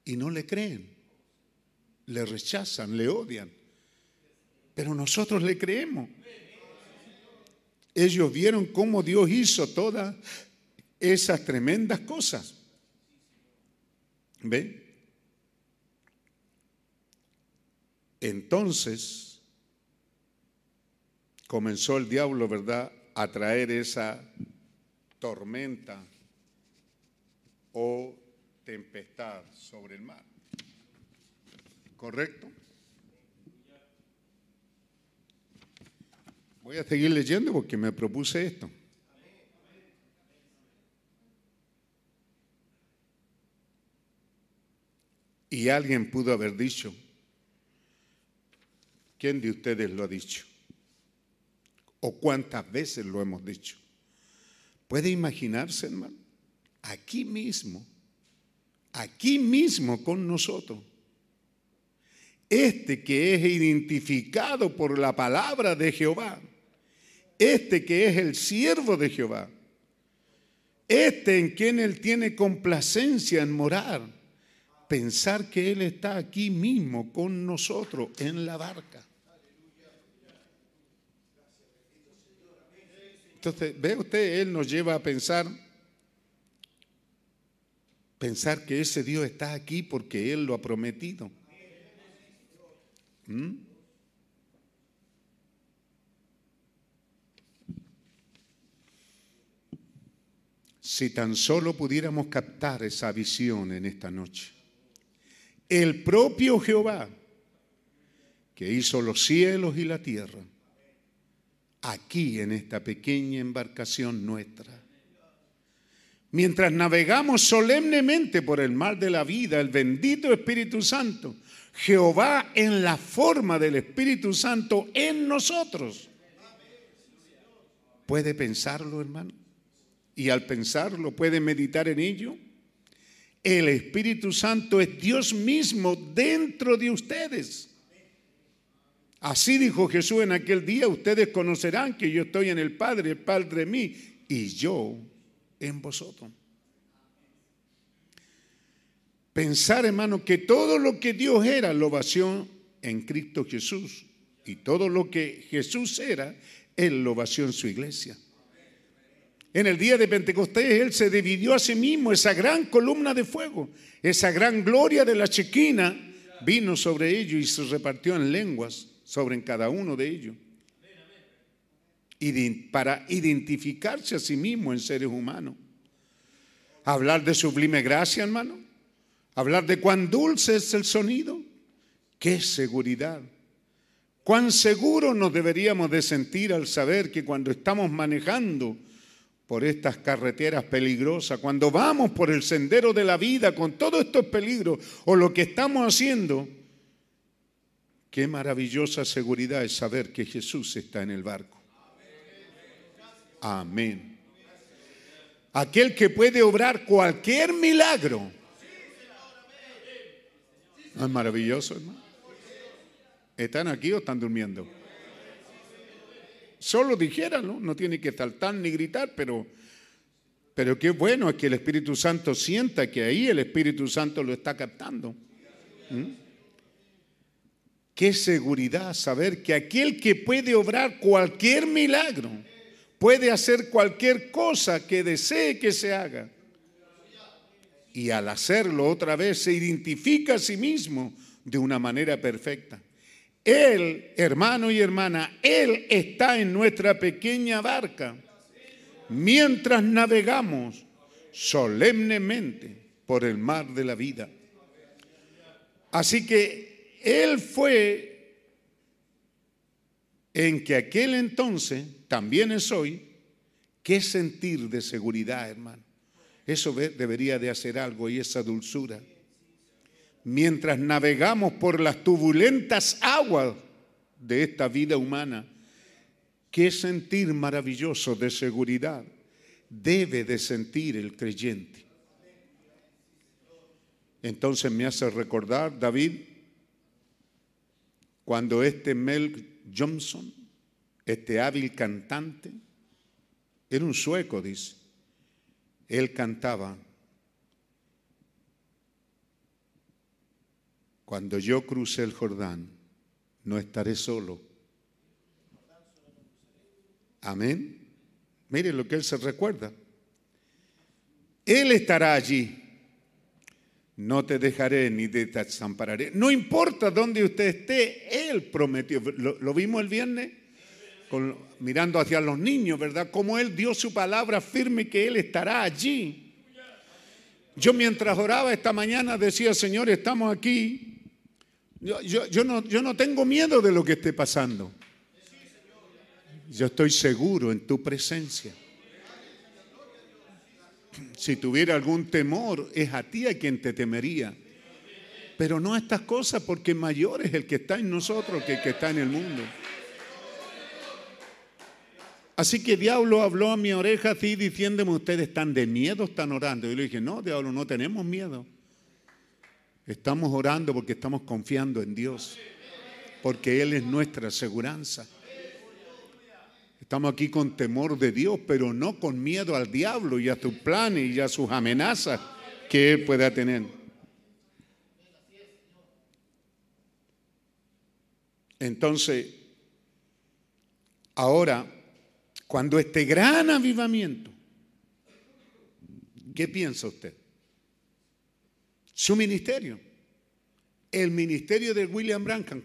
y no le creen, le rechazan, le odian? Pero nosotros le creemos. Ellos vieron cómo Dios hizo todas esas tremendas cosas. ¿Ve? Entonces comenzó el diablo, ¿verdad?, a traer esa tormenta o tempestad sobre el mar. ¿Correcto? Voy a seguir leyendo porque me propuse esto. Y alguien pudo haber dicho, ¿quién de ustedes lo ha dicho? ¿O cuántas veces lo hemos dicho? ¿Puede imaginarse, hermano? Aquí mismo, aquí mismo con nosotros. Este que es identificado por la palabra de Jehová, este que es el siervo de Jehová, este en quien Él tiene complacencia en morar, pensar que Él está aquí mismo con nosotros en la barca. Entonces, ve usted, Él nos lleva a pensar, pensar que ese Dios está aquí porque Él lo ha prometido. ¿Mm? Si tan solo pudiéramos captar esa visión en esta noche. El propio Jehová, que hizo los cielos y la tierra, aquí en esta pequeña embarcación nuestra. Mientras navegamos solemnemente por el mar de la vida, el bendito Espíritu Santo, Jehová en la forma del Espíritu Santo en nosotros. ¿Puede pensarlo, hermano? Y al pensarlo, ¿puede meditar en ello? El Espíritu Santo es Dios mismo dentro de ustedes. Así dijo Jesús en aquel día, ustedes conocerán que yo estoy en el Padre, el Padre en mí, y yo en vosotros. Pensar, hermano, que todo lo que Dios era lo vació en Cristo Jesús. Y todo lo que Jesús era, Él lo vació en su iglesia. En el día de Pentecostés Él se dividió a sí mismo, esa gran columna de fuego, esa gran gloria de la chequina vino sobre ellos y se repartió en lenguas sobre cada uno de ellos. Y para identificarse a sí mismo en seres humanos. Hablar de sublime gracia, hermano. Hablar de cuán dulce es el sonido. Qué seguridad. Cuán seguro nos deberíamos de sentir al saber que cuando estamos manejando por estas carreteras peligrosas, cuando vamos por el sendero de la vida con todos estos peligros o lo que estamos haciendo, qué maravillosa seguridad es saber que Jesús está en el barco. Amén. Aquel que puede obrar cualquier milagro. ¿No es maravilloso, hermano? ¿Están aquí o están durmiendo? Solo dijéranlo, no tiene que saltar ni gritar, pero, pero qué bueno es que el Espíritu Santo sienta que ahí el Espíritu Santo lo está captando. ¿Mm? Qué seguridad saber que aquel que puede obrar cualquier milagro, puede hacer cualquier cosa que desee que se haga. Y al hacerlo otra vez se identifica a sí mismo de una manera perfecta. Él, hermano y hermana, Él está en nuestra pequeña barca mientras navegamos solemnemente por el mar de la vida. Así que Él fue en que aquel entonces también es hoy, qué sentir de seguridad, hermano. Eso debería de hacer algo y esa dulzura. Mientras navegamos por las turbulentas aguas de esta vida humana, qué sentir maravilloso de seguridad debe de sentir el creyente. Entonces me hace recordar, David, cuando este Mel Johnson, este hábil cantante, era un sueco, dice, él cantaba, cuando yo cruce el Jordán, no estaré solo. Amén. Mire lo que él se recuerda. Él estará allí. No te dejaré ni te desampararé. No importa dónde usted esté, Él prometió. Lo, vimos el viernes mirando hacia los niños, ¿verdad? Como Él dio su palabra firme que Él estará allí. Yo mientras oraba esta mañana decía, Señor, estamos aquí. Yo no, yo no tengo miedo de lo que esté pasando. Yo estoy seguro en tu presencia. Si tuviera algún temor, es a ti a quien te temería. Pero no a estas cosas, porque mayor es el que está en nosotros que el que está en el mundo. Así que diablo habló a mi oreja así diciéndome, ustedes están de miedo, están orando. Y le dije, no, diablo, no tenemos miedo. Estamos orando porque estamos confiando en Dios, porque Él es nuestra aseguranza. Estamos aquí con temor de Dios, pero no con miedo al diablo y a sus planes y a sus amenazas que Él pueda tener. Entonces, ahora, cuando este gran avivamiento, ¿qué piensa usted? Su ministerio, el ministerio de William Branham.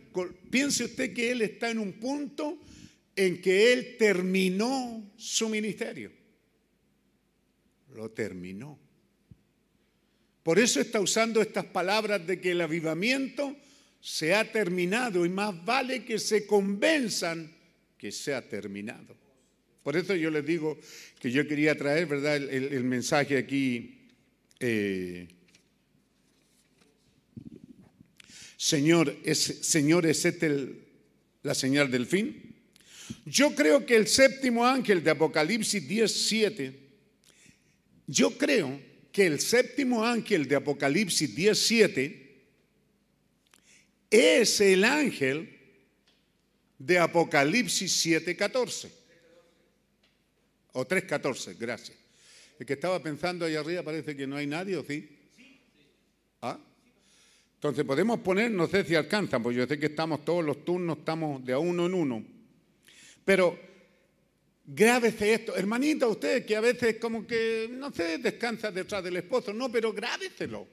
Piense usted que él está en un punto en que él terminó su ministerio. Lo terminó. Por eso está usando estas palabras de que el avivamiento se ha terminado y más vale que se convenzan que se ha terminado. Por eso yo les digo que yo quería traer, ¿verdad?, el, mensaje aquí. eh, Señor, es, Señor, ¿es este la señal del fin? Yo creo que el séptimo ángel de Apocalipsis 17, yo creo que el séptimo ángel de Apocalipsis 17 es el ángel de Apocalipsis 7:14. O 3:14, gracias. El que estaba pensando ahí arriba parece que no hay nadie, ¿o sí? ¿Ah? Entonces podemos poner, no sé si alcanzan, porque yo sé que estamos todos los turnos, estamos de a uno en uno. Pero grábese esto, hermanita, usted que a veces como que, no sé, descansa detrás del esposo, no, pero grábeselo.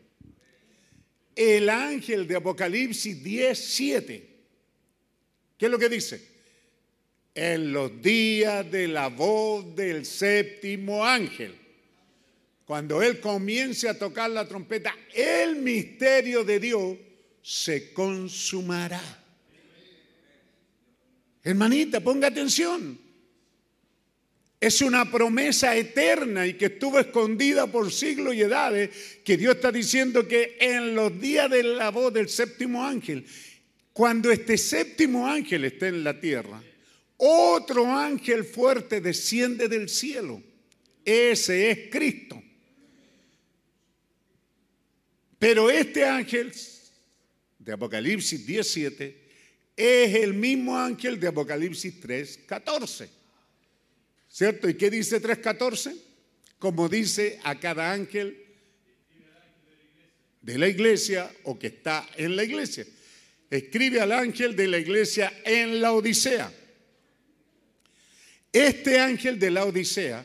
El ángel de Apocalipsis 10, 7. ¿Qué es lo que dice? En los días de la voz del séptimo ángel. Cuando Él comience a tocar la trompeta, el misterio de Dios se consumará. Hermanita, ponga atención. Es una promesa eterna y que estuvo escondida por siglos y edades, que Dios está diciendo que en los días de la voz del séptimo ángel, cuando este séptimo ángel esté en la tierra, otro ángel fuerte desciende del cielo. Ese es Cristo. Pero este ángel de Apocalipsis 17 es el mismo ángel de Apocalipsis 3, 14. ¿Cierto? ¿Y qué dice 3.14? Como dice a cada ángel de la iglesia o que está en la iglesia. Escribe al ángel de la iglesia en la Odisea. Este ángel de la Odisea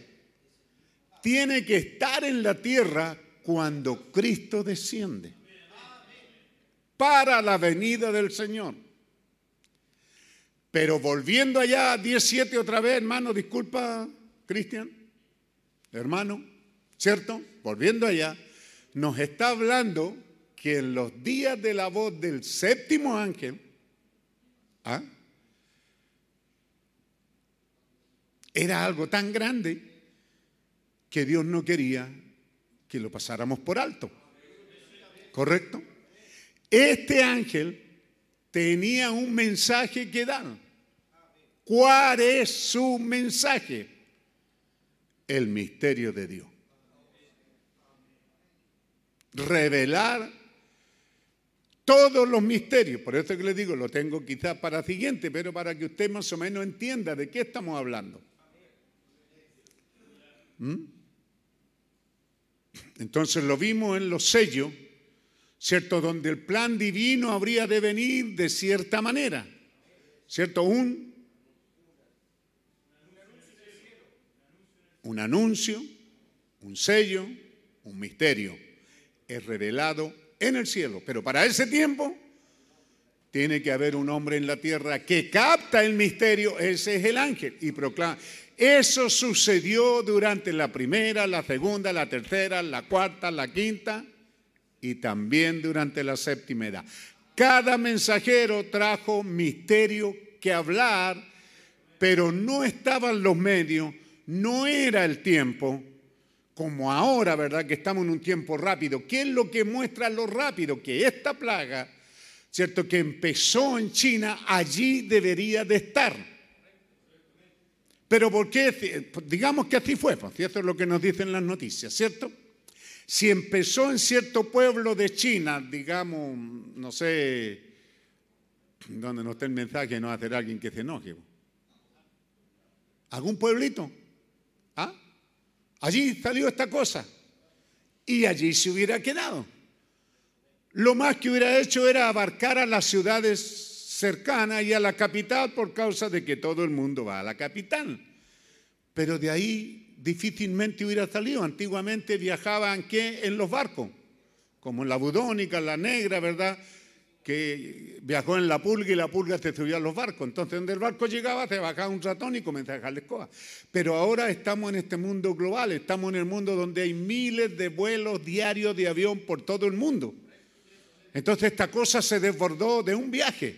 tiene que estar en la tierra cuando Cristo desciende para la venida del Señor. Pero volviendo allá a 17 otra vez, hermano, disculpa, Cristian, hermano, ¿cierto? Volviendo allá, nos está hablando que en los días de la voz del séptimo ángel, ¿ah? Era algo tan grande que Dios no quería que lo pasáramos por alto. ¿Correcto? Este ángel tenía un mensaje que dar. ¿Cuál es su mensaje? El misterio de Dios. Revelar todos los misterios. Por eso que le digo, lo tengo quizás para siguiente, pero para que usted más o menos entienda de qué estamos hablando. ¿Mm? Entonces lo vimos en los sellos, ¿cierto? Donde el plan divino habría de venir de cierta manera, ¿cierto? Un, un anuncio, un sello, un misterio. Es revelado en el cielo. Pero para ese tiempo tiene que haber un hombre en la tierra que capta el misterio, ese es el ángel, y proclama. Eso sucedió durante la primera, la segunda, la tercera, la cuarta, la quinta y también durante la séptima edad. Cada mensajero trajo misterio que hablar, pero no estaban los medios, no era el tiempo como ahora, ¿verdad? Que estamos en un tiempo rápido. ¿Qué es lo que muestra lo rápido? Que esta plaga, ¿cierto? Que empezó en China, allí debería de estar. Pero ¿por qué? Digamos que así fue, pues, eso es lo que nos dicen las noticias, ¿cierto? Si empezó en cierto pueblo de China, digamos, no sé, donde no está el mensaje, no va a hacer alguien que se enoje. ¿Algún pueblito? Allí salió esta cosa y allí se hubiera quedado. Lo más que hubiera hecho era abarcar a las ciudades cercanas y a la capital por causa de que todo el mundo va a la capital. Pero de ahí difícilmente hubiera salido. Antiguamente viajaban ¿qué? en los barcos, como en la Budónica, la Negra, ¿verdad? Que viajó en la pulga y la pulga se subía a los barcos. Entonces, donde el barco llegaba, se bajaba un ratón y comenzaba a dejarle escoba. Pero ahora estamos en este mundo global, estamos en el mundo donde hay miles de vuelos diarios de avión por todo el mundo. Entonces, esta cosa se desbordó de un viaje.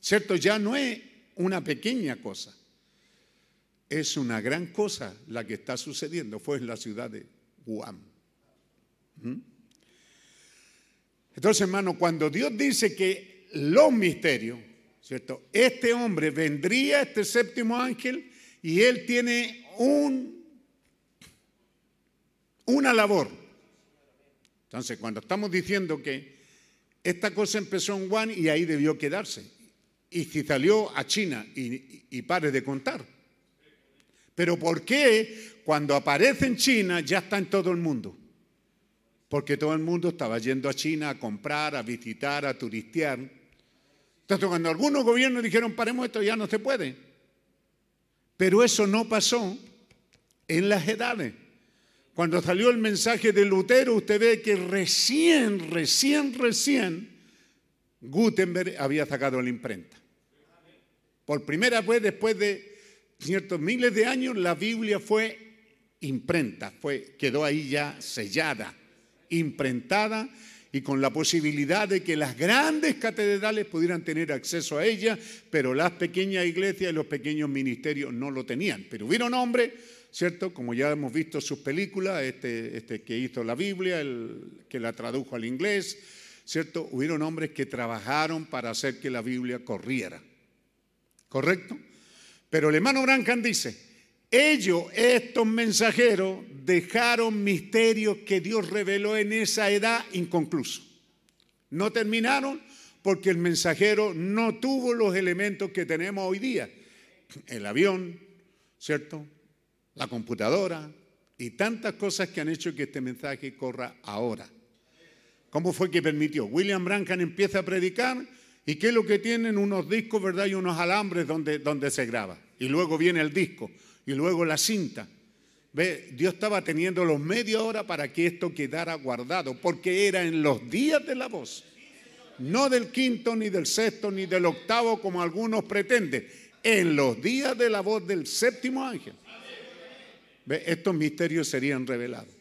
¿Cierto? Ya no es una pequeña cosa. Es una gran cosa la que está sucediendo. Fue en la ciudad de. ¿Mm? Entonces, hermano, cuando Dios dice que los misterios, ¿cierto? Este hombre vendría, este séptimo ángel, y él tiene un, una labor. Entonces, cuando estamos diciendo que esta cosa empezó en Wuhan y ahí debió quedarse, y si salió a China y, y pare de contar. Pero ¿por qué cuando aparece en China ya está en todo el mundo? Porque todo el mundo estaba yendo a China a comprar, a visitar, a turistear. Entonces, cuando algunos gobiernos dijeron, paremos esto, ya no se puede. Pero eso no pasó en las edades. Cuando salió el mensaje de Lutero, usted ve que recién, recién, recién, Gutenberg había sacado la imprenta. Por primera vez, después de ciertos miles de años, la Biblia fue imprenta, fue, quedó ahí ya sellada imprentada y con la posibilidad de que las grandes catedrales pudieran tener acceso a ella, pero las pequeñas iglesias y los pequeños ministerios no lo tenían. Pero hubieron hombres, ¿cierto? Como ya hemos visto sus películas, este, este que hizo la Biblia, el que la tradujo al inglés, ¿cierto? Hubieron hombres que trabajaron para hacer que la Biblia corriera. ¿Correcto? Pero el hermano Brancan dice, ellos, estos mensajeros, dejaron misterios que Dios reveló en esa edad inconclusos. No terminaron porque el mensajero no tuvo los elementos que tenemos hoy día. El avión, ¿cierto? La computadora y tantas cosas que han hecho que este mensaje corra ahora. ¿Cómo fue que permitió? William Branham empieza a predicar y ¿qué es lo que tienen? Unos discos, ¿verdad? Y unos alambres donde, donde se graba. Y luego viene el disco y luego la cinta. Ve, Dios estaba teniendo los media hora para que esto quedara guardado, porque era en los días de la voz, no del quinto, ni del sexto, ni del octavo, como algunos pretenden, en los días de la voz del séptimo ángel. Ve, estos misterios serían revelados.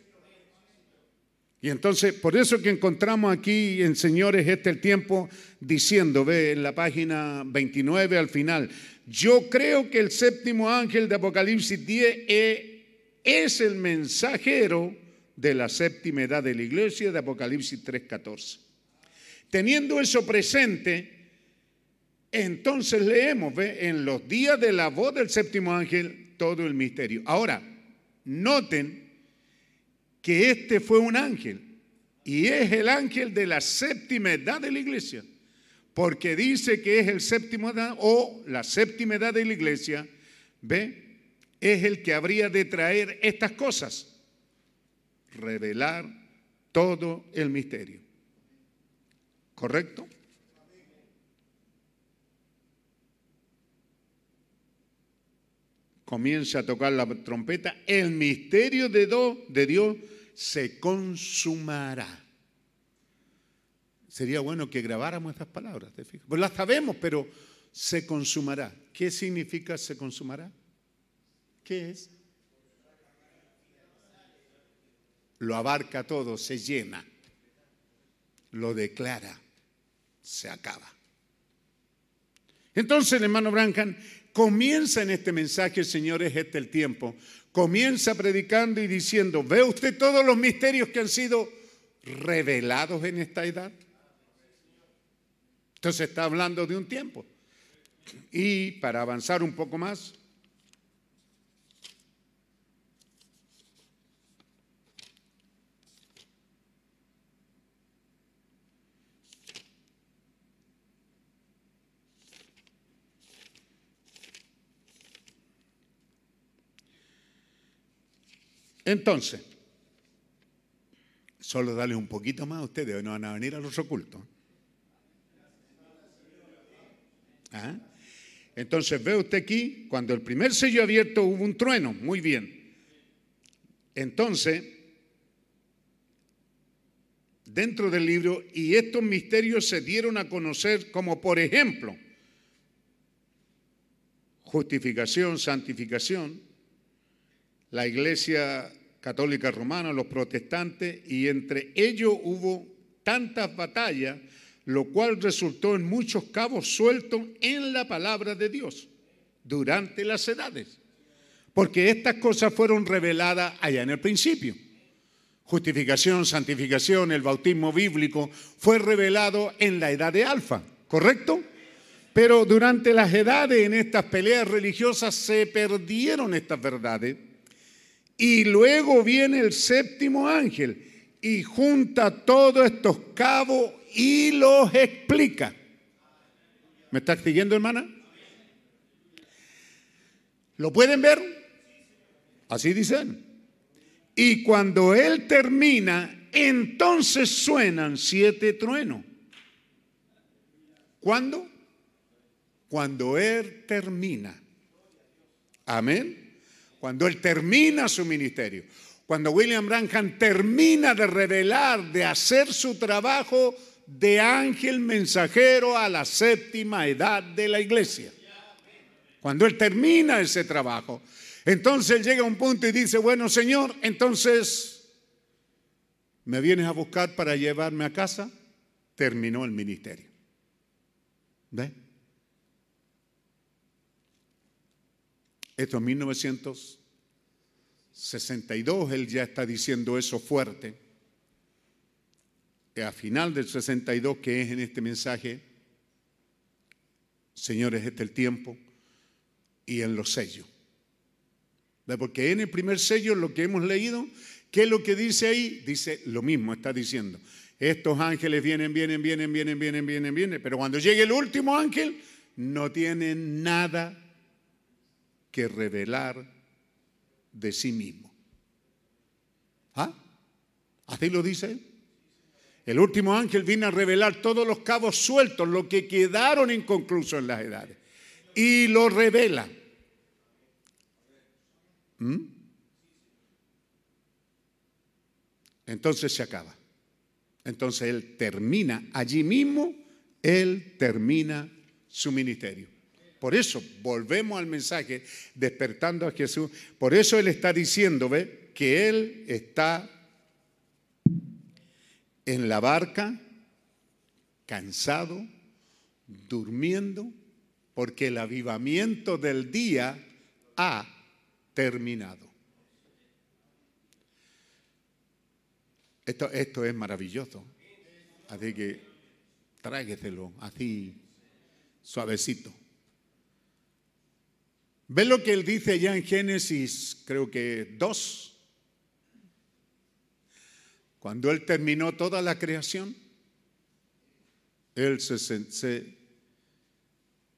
Y entonces, por eso que encontramos aquí en Señores este el tiempo diciendo, ve en la página 29 al final, Yo creo que el séptimo ángel de Apocalipsis 10 eh, es el mensajero de la séptima edad de la iglesia de Apocalipsis 3.14. Teniendo eso presente, entonces leemos, ¿ve? en los días de la voz del séptimo ángel, todo el misterio. Ahora, noten que este fue un ángel y es el ángel de la séptima edad de la iglesia, porque dice que es el séptimo edad o la séptima edad de la iglesia, ¿ve? Es el que habría de traer estas cosas revelar todo el misterio. ¿Correcto? Comienza a tocar la trompeta, el misterio de, de Dios se consumará. Sería bueno que grabáramos estas palabras, ¿te fijas? Pues las sabemos, pero se consumará. ¿Qué significa se consumará? ¿Qué es? lo abarca todo, se llena, lo declara, se acaba. Entonces, hermano Brancan, comienza en este mensaje, señores, este el tiempo. Comienza predicando y diciendo, ¿ve usted todos los misterios que han sido revelados en esta edad? Entonces está hablando de un tiempo. Y para avanzar un poco más, Entonces, solo darle un poquito más a ustedes, no van a venir a los ocultos. Entonces ve usted aquí, cuando el primer sello abierto hubo un trueno, muy bien. Entonces, dentro del libro, y estos misterios se dieron a conocer como por ejemplo, justificación, santificación, la Iglesia Católica Romana, los protestantes, y entre ellos hubo tantas batallas, lo cual resultó en muchos cabos sueltos en la palabra de Dios durante las edades. Porque estas cosas fueron reveladas allá en el principio. Justificación, santificación, el bautismo bíblico fue revelado en la edad de Alfa, ¿correcto? Pero durante las edades, en estas peleas religiosas, se perdieron estas verdades y luego viene el séptimo ángel y junta todos estos cabos y los explica. ¿Me está siguiendo, hermana? ¿Lo pueden ver? Así dicen. Y cuando él termina, entonces suenan siete truenos. ¿Cuándo? Cuando él termina. Amén cuando él termina su ministerio, cuando William Branham termina de revelar, de hacer su trabajo de ángel mensajero a la séptima edad de la iglesia. Cuando él termina ese trabajo, entonces él llega a un punto y dice, bueno Señor, entonces, ¿me vienes a buscar para llevarme a casa? Terminó el ministerio. ¿Ve? Esto es 1962, él ya está diciendo eso fuerte. A final del 62, que es en este mensaje, señores, este es el tiempo, y en los sellos. Porque en el primer sello, lo que hemos leído, ¿qué es lo que dice ahí? Dice lo mismo, está diciendo. Estos ángeles vienen, vienen, vienen, vienen, vienen, vienen, vienen, pero cuando llegue el último ángel, no tienen nada que revelar de sí mismo. ¿Ah? Así lo dice El último ángel vino a revelar todos los cabos sueltos, lo que quedaron inconclusos en las edades. Y lo revela. ¿Mm? Entonces se acaba. Entonces él termina allí mismo, él termina su ministerio. Por eso volvemos al mensaje, despertando a Jesús. Por eso Él está diciendo, ¿ve? Que Él está en la barca, cansado, durmiendo, porque el avivamiento del día ha terminado. Esto, esto es maravilloso. Así que trágueselo así suavecito. ¿Ves lo que él dice allá en Génesis, creo que 2? Cuando él terminó toda la creación, él se, se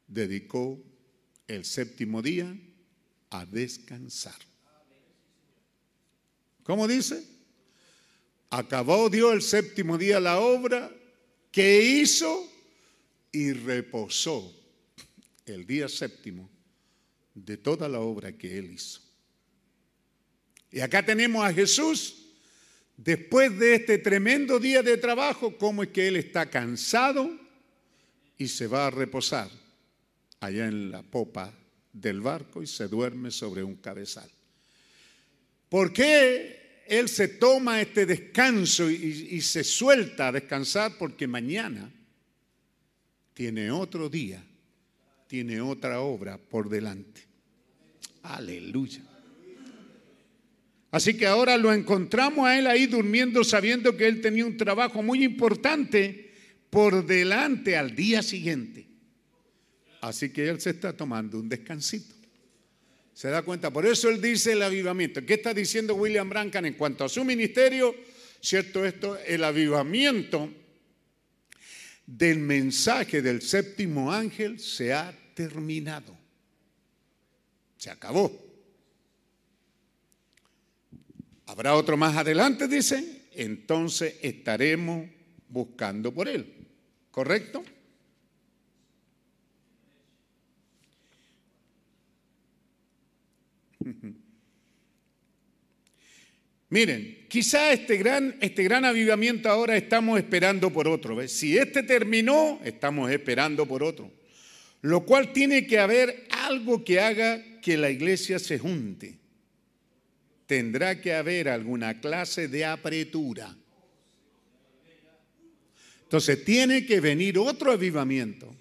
dedicó el séptimo día a descansar. ¿Cómo dice? Acabó Dios el séptimo día la obra que hizo y reposó el día séptimo de toda la obra que él hizo. Y acá tenemos a Jesús, después de este tremendo día de trabajo, cómo es que él está cansado y se va a reposar allá en la popa del barco y se duerme sobre un cabezal. ¿Por qué él se toma este descanso y, y se suelta a descansar? Porque mañana tiene otro día, tiene otra obra por delante. Aleluya. Así que ahora lo encontramos a él ahí durmiendo sabiendo que él tenía un trabajo muy importante por delante al día siguiente. Así que él se está tomando un descansito. ¿Se da cuenta? Por eso él dice el avivamiento. ¿Qué está diciendo William Brancan en cuanto a su ministerio? ¿Cierto esto? El avivamiento del mensaje del séptimo ángel se ha terminado. Se acabó. Habrá otro más adelante, dice, entonces estaremos buscando por él. ¿Correcto? <laughs> Miren, quizá este gran, este gran avivamiento ahora estamos esperando por otro. Si este terminó, estamos esperando por otro. Lo cual tiene que haber algo que haga que la iglesia se junte. Tendrá que haber alguna clase de apretura. Entonces tiene que venir otro avivamiento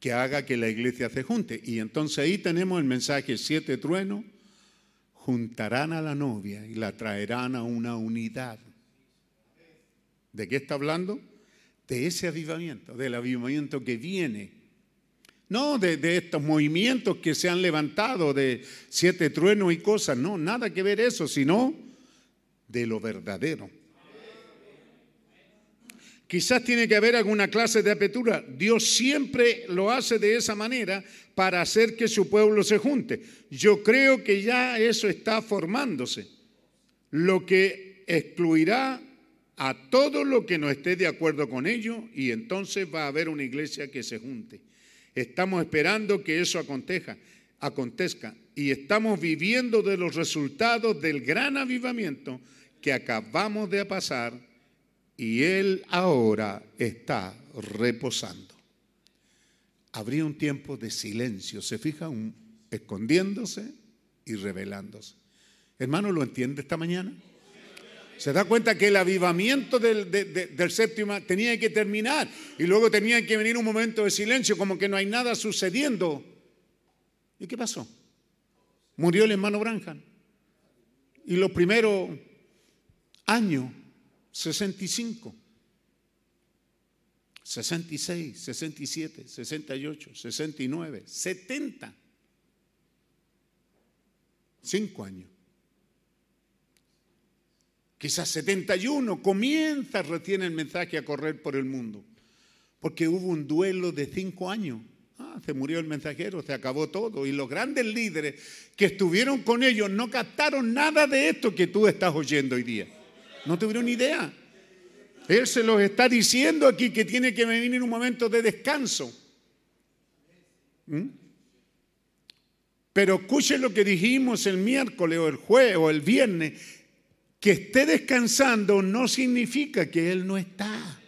que haga que la iglesia se junte. Y entonces ahí tenemos el mensaje siete truenos juntarán a la novia y la traerán a una unidad. ¿De qué está hablando? De ese avivamiento, del avivamiento que viene. No de, estos movimientos que se han levantado de siete truenos y cosas, no, nada que ver eso, sino de lo verdadero. Quizás tiene que haber alguna clase de apertura. Dios siempre lo hace de esa manera para hacer que su pueblo se junte. Yo creo que ya eso está formándose, lo que excluirá a todo lo que no esté de acuerdo con ello y entonces va a haber una iglesia que se junte. Estamos esperando que eso acontezca, acontezca y estamos viviendo de los resultados del gran avivamiento que acabamos de pasar y él ahora está reposando. Habría un tiempo de silencio, se fija, un, escondiéndose y revelándose. Hermano, ¿lo entiende esta mañana? Se da cuenta que el avivamiento del, del, séptimo tenía que terminar y luego tenía que venir un momento de silencio, como que no hay nada sucediendo. ¿Y qué pasó? Murió el hermano Branham. Y los primeros años 65, 66, 67, 68, 69, 70. Cinco años. Quizás 71 comienza recién el mensaje a correr por el mundo. Porque hubo un duelo de cinco años. Ah, se murió el mensajero, se acabó todo. Y los grandes líderes que estuvieron con ellos no captaron nada de esto que tú estás oyendo hoy día. No tuvieron ni idea. Él se los está diciendo aquí que tiene que venir en un momento de descanso. ¿Mm? Pero escuche lo que dijimos el miércoles o el jueves o el viernes. Que esté descansando no significa que Él no está.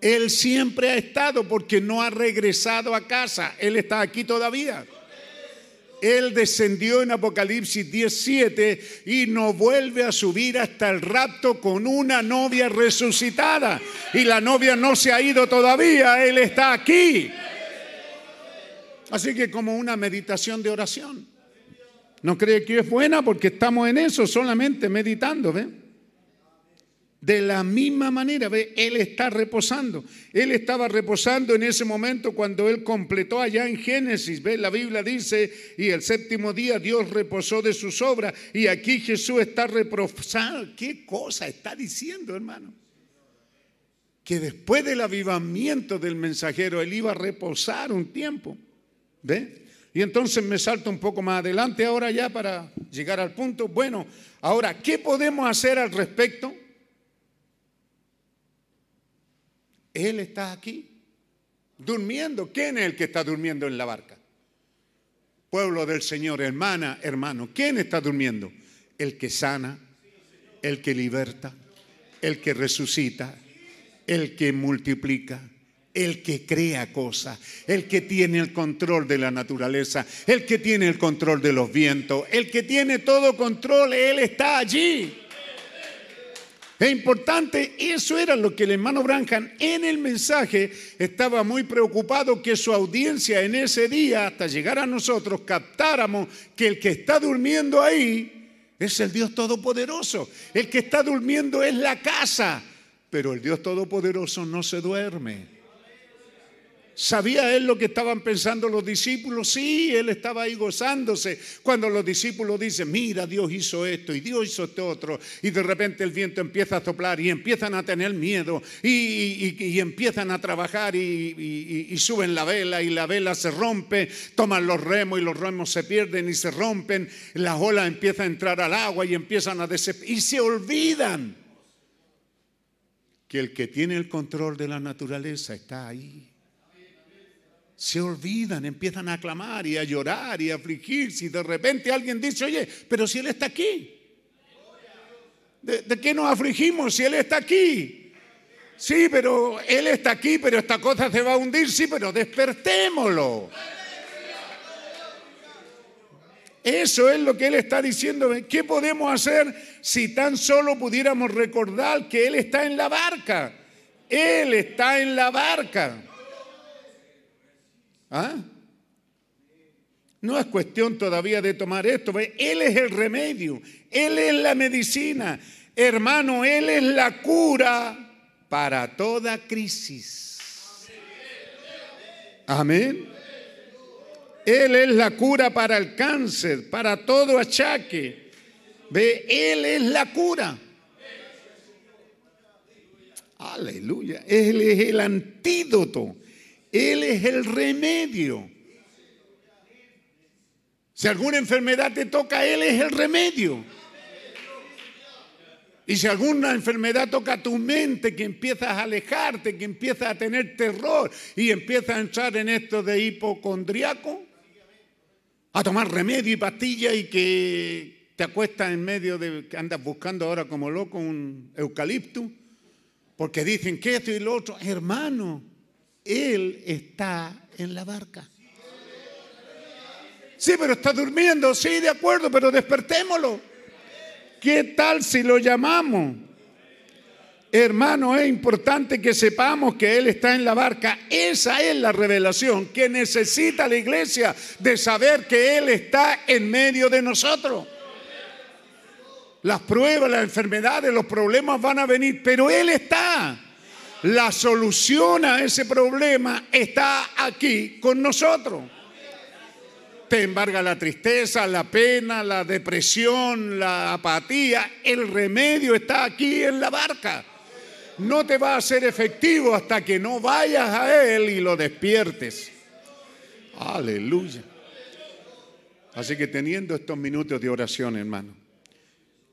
Él siempre ha estado porque no ha regresado a casa. Él está aquí todavía. Él descendió en Apocalipsis 17 y no vuelve a subir hasta el rapto con una novia resucitada. Y la novia no se ha ido todavía, Él está aquí. Así que como una meditación de oración. ¿No cree que es buena? Porque estamos en eso, solamente meditando, ¿ve? De la misma manera, ve, Él está reposando. Él estaba reposando en ese momento cuando Él completó allá en Génesis. Ve, la Biblia dice, y el séptimo día Dios reposó de sus obras. Y aquí Jesús está reposando. ¿Qué cosa está diciendo, hermano? Que después del avivamiento del mensajero, Él iba a reposar un tiempo. ¿Ve? Y entonces me salto un poco más adelante ahora ya para llegar al punto. Bueno, ahora, ¿qué podemos hacer al respecto? Él está aquí, durmiendo. ¿Quién es el que está durmiendo en la barca? Pueblo del Señor, hermana, hermano. ¿Quién está durmiendo? El que sana, el que liberta, el que resucita, el que multiplica, el que crea cosas, el que tiene el control de la naturaleza, el que tiene el control de los vientos, el que tiene todo control, Él está allí. Es importante, eso era lo que el hermano Branham en el mensaje estaba muy preocupado que su audiencia en ese día, hasta llegar a nosotros, captáramos que el que está durmiendo ahí es el Dios Todopoderoso. El que está durmiendo es la casa, pero el Dios Todopoderoso no se duerme. ¿Sabía él lo que estaban pensando los discípulos? Sí, él estaba ahí gozándose. Cuando los discípulos dicen, mira, Dios hizo esto y Dios hizo esto otro, y de repente el viento empieza a soplar y empiezan a tener miedo y, empiezan a trabajar y, suben la vela y la vela se rompe, toman los remos y los remos se pierden y se rompen, la ola empieza a entrar al agua y empiezan a y se olvidan que el que tiene el control de la naturaleza está ahí se olvidan, empiezan a clamar y a llorar y a afligirse y de repente alguien dice, oye, pero si Él está aquí, ¿de, qué nos afligimos si Él está aquí? Sí, pero Él está aquí, pero esta cosa se va a hundir, sí, pero despertémoslo. Eso es lo que Él está diciendo. ¿Qué podemos hacer si tan solo pudiéramos recordar que Él está en la barca? Él está en la barca. ¿Ah? No es cuestión todavía de tomar esto. Él es el remedio, Él es la medicina. Hermano, Él es la cura para toda crisis. Amén. Él es la cura para el cáncer, para todo achaque. Ve, Él es la cura. Aleluya. Él es el antídoto. Él es el remedio. Si alguna enfermedad te toca, Él es el remedio. Y si alguna enfermedad toca tu mente, que empiezas a alejarte, que empiezas a tener terror y empiezas a entrar en esto de hipocondriaco, a tomar remedio y pastilla y que te acuestas en medio de que andas buscando ahora como loco un eucalipto, porque dicen que esto y lo otro, hermano, él está en la barca. Sí, pero está durmiendo. Sí, de acuerdo, pero despertémoslo. ¿Qué tal si lo llamamos? Hermano, es importante que sepamos que Él está en la barca. Esa es la revelación que necesita la iglesia de saber que Él está en medio de nosotros. Las pruebas, las enfermedades, los problemas van a venir, pero Él está. La solución a ese problema está aquí con nosotros. Te embarga la tristeza, la pena, la depresión, la apatía. El remedio está aquí en la barca. No te va a ser efectivo hasta que no vayas a Él y lo despiertes. Aleluya. Así que teniendo estos minutos de oración, hermano,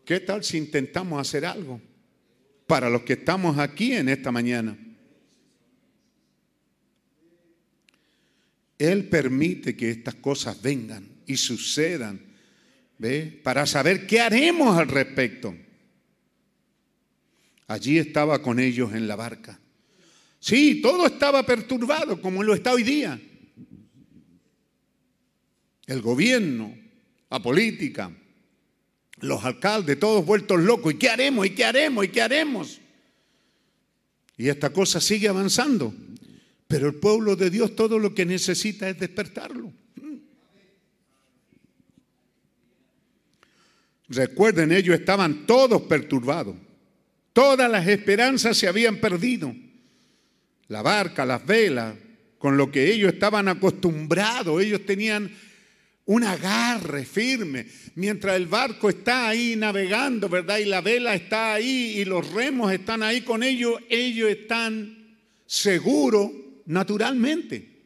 ¿qué tal si intentamos hacer algo? Para los que estamos aquí en esta mañana. Él permite que estas cosas vengan y sucedan, ¿ve? Para saber qué haremos al respecto. Allí estaba con ellos en la barca. Sí, todo estaba perturbado como lo está hoy día. el gobierno, la política, los alcaldes, todos vueltos locos. ¿Y qué haremos? ¿Y qué haremos? ¿Y qué haremos? Y esta cosa sigue avanzando. Pero el pueblo de Dios todo lo que necesita es despertarlo. Recuerden, ellos estaban todos perturbados. Todas las esperanzas se habían perdido. La barca, las velas, con lo que ellos estaban acostumbrados, ellos tenían un agarre firme. Mientras el barco está ahí navegando, ¿verdad? Y la vela está ahí y los remos están ahí con ellos, ellos están seguros naturalmente.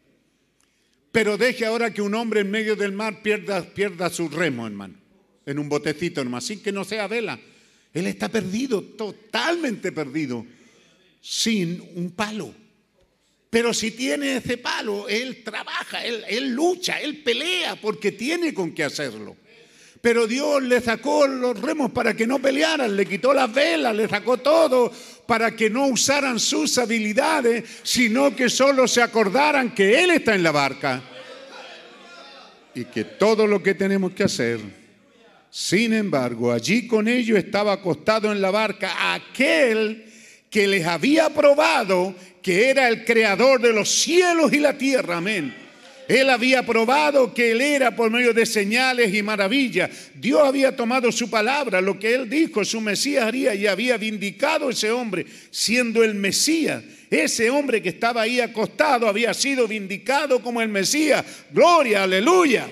Pero deje ahora que un hombre en medio del mar pierda, pierda su remo, hermano, en un botecito nomás, sin que no sea vela. Él está perdido, totalmente perdido, sin un palo. Pero si tiene ese palo, él trabaja, él, lucha, él pelea porque tiene con qué hacerlo. Pero Dios le sacó los remos para que no pelearan, le quitó las velas, le sacó todo para que no usaran sus habilidades, sino que solo se acordaran que Él está en la barca y que todo lo que tenemos que hacer. Sin embargo, allí con ellos estaba acostado en la barca aquel que les había probado que era el creador de los cielos y la tierra. Amén. Él había probado que Él era por medio de señales y maravillas. Dios había tomado su palabra, lo que Él dijo, su Mesías haría y había vindicado a ese hombre siendo el Mesías. Ese hombre que estaba ahí acostado había sido vindicado como el Mesías. Gloria, aleluya.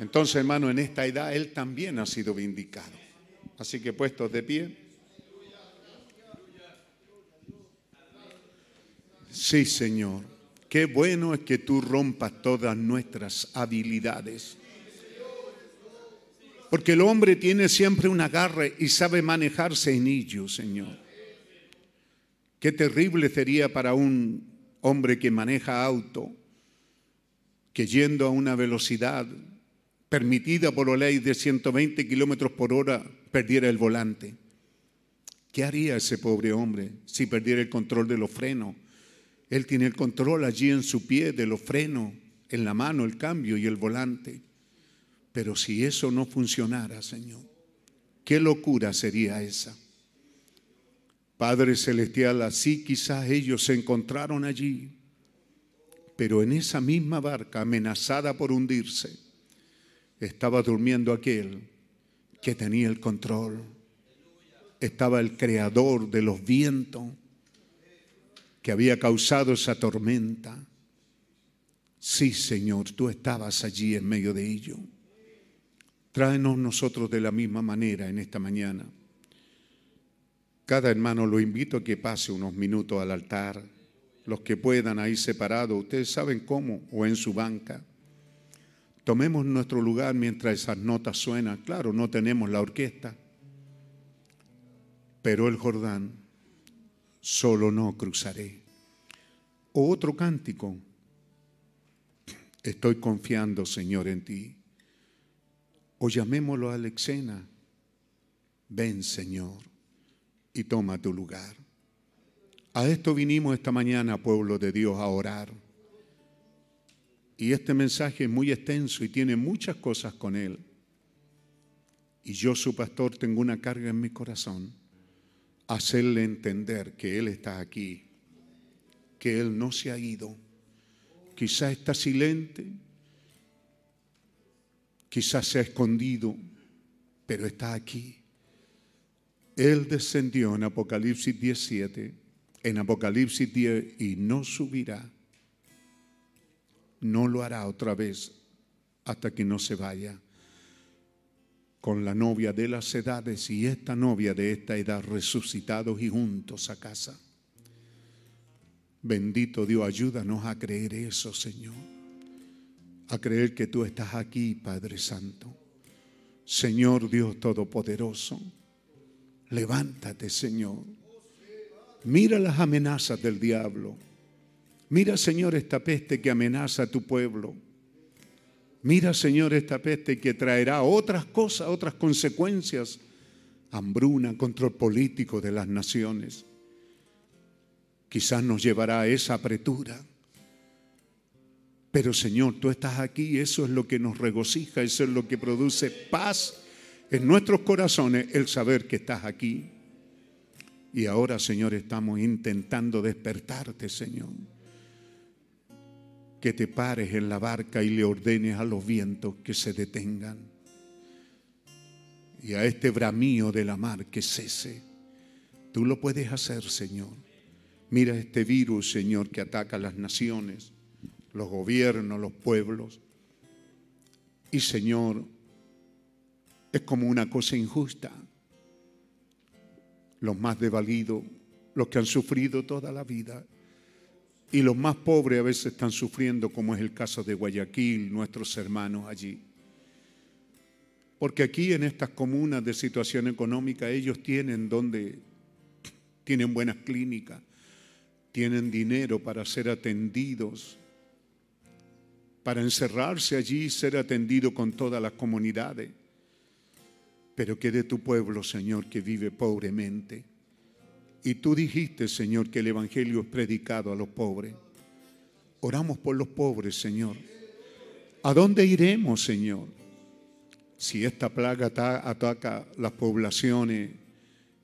Entonces, hermano, en esta edad Él también ha sido vindicado. Así que puestos de pie. Sí, Señor. Qué bueno es que tú rompas todas nuestras habilidades. Porque el hombre tiene siempre un agarre y sabe manejarse en ello, Señor. Qué terrible sería para un hombre que maneja auto, que yendo a una velocidad permitida por la ley de 120 kilómetros por hora, perdiera el volante. ¿Qué haría ese pobre hombre si perdiera el control de los frenos? Él tiene el control allí en su pie de los frenos, en la mano el cambio y el volante. Pero si eso no funcionara, Señor, qué locura sería esa. Padre Celestial, así quizás ellos se encontraron allí, pero en esa misma barca amenazada por hundirse, estaba durmiendo aquel que tenía el control. Estaba el creador de los vientos, que había causado esa tormenta. Sí, Señor, tú estabas allí en medio de ello. Tráenos nosotros de la misma manera en esta mañana. Cada hermano lo invito a que pase unos minutos al altar, los que puedan ahí separados, ustedes saben cómo, o en su banca. Tomemos nuestro lugar mientras esas notas suenan. Claro, no tenemos la orquesta, pero el Jordán solo no cruzaré. O otro cántico, estoy confiando, Señor, en ti. O llamémoslo a Alexena, ven, Señor, y toma tu lugar. A esto vinimos esta mañana, pueblo de Dios, a orar. Y este mensaje es muy extenso y tiene muchas cosas con él. Y yo, su pastor, tengo una carga en mi corazón hacerle entender que Él está aquí, que Él no se ha ido. Quizás está silente, quizás se ha escondido, pero está aquí. Él descendió en Apocalipsis 17, en Apocalipsis 10, y no subirá. No lo hará otra vez hasta que no se vaya con la novia de las edades y esta novia de esta edad resucitados y juntos a casa. Bendito Dios, ayúdanos a creer eso, Señor. A creer que tú estás aquí, Padre Santo. Señor Dios Todopoderoso, levántate, Señor. Mira las amenazas del diablo. Mira, Señor, esta peste que amenaza a tu pueblo. Mira, Señor, esta peste que traerá otras cosas, otras consecuencias, hambruna, control político de las naciones. Quizás nos llevará a esa apretura. Pero Señor, tú estás aquí, eso es lo que nos regocija, eso es lo que produce paz en nuestros corazones, el saber que estás aquí. Y ahora, Señor, estamos intentando despertarte, Señor. Que te pares en la barca y le ordenes a los vientos que se detengan. Y a este bramío de la mar que cese. Tú lo puedes hacer, Señor. Mira este virus, Señor, que ataca a las naciones los gobiernos, los pueblos. Y Señor, es como una cosa injusta. Los más desvalidos, los que han sufrido toda la vida, y los más pobres a veces están sufriendo, como es el caso de Guayaquil, nuestros hermanos allí. Porque aquí en estas comunas de situación económica ellos tienen donde tienen buenas clínicas, tienen dinero para ser atendidos, para encerrarse allí y ser atendido con todas las comunidades. Pero que de tu pueblo, Señor, que vive pobremente. Y tú dijiste, Señor, que el Evangelio es predicado a los pobres. Oramos por los pobres, Señor. ¿A dónde iremos, Señor? Si esta plaga ataca las poblaciones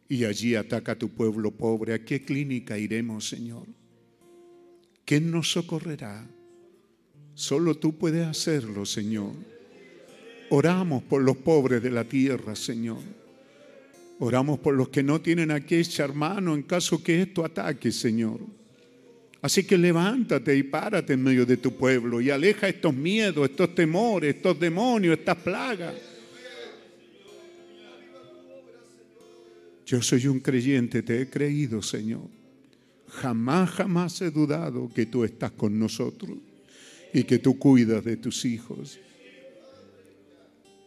y allí ataca a tu pueblo pobre, ¿a qué clínica iremos, Señor? ¿Quién nos socorrerá? Solo tú puedes hacerlo, Señor. Oramos por los pobres de la tierra, Señor. Oramos por los que no tienen a qué echar mano en caso que esto ataque, Señor. Así que levántate y párate en medio de tu pueblo y aleja estos miedos, estos temores, estos demonios, estas plagas. Yo soy un creyente, te he creído, Señor. Jamás, jamás he dudado que tú estás con nosotros y que tú cuidas de tus hijos.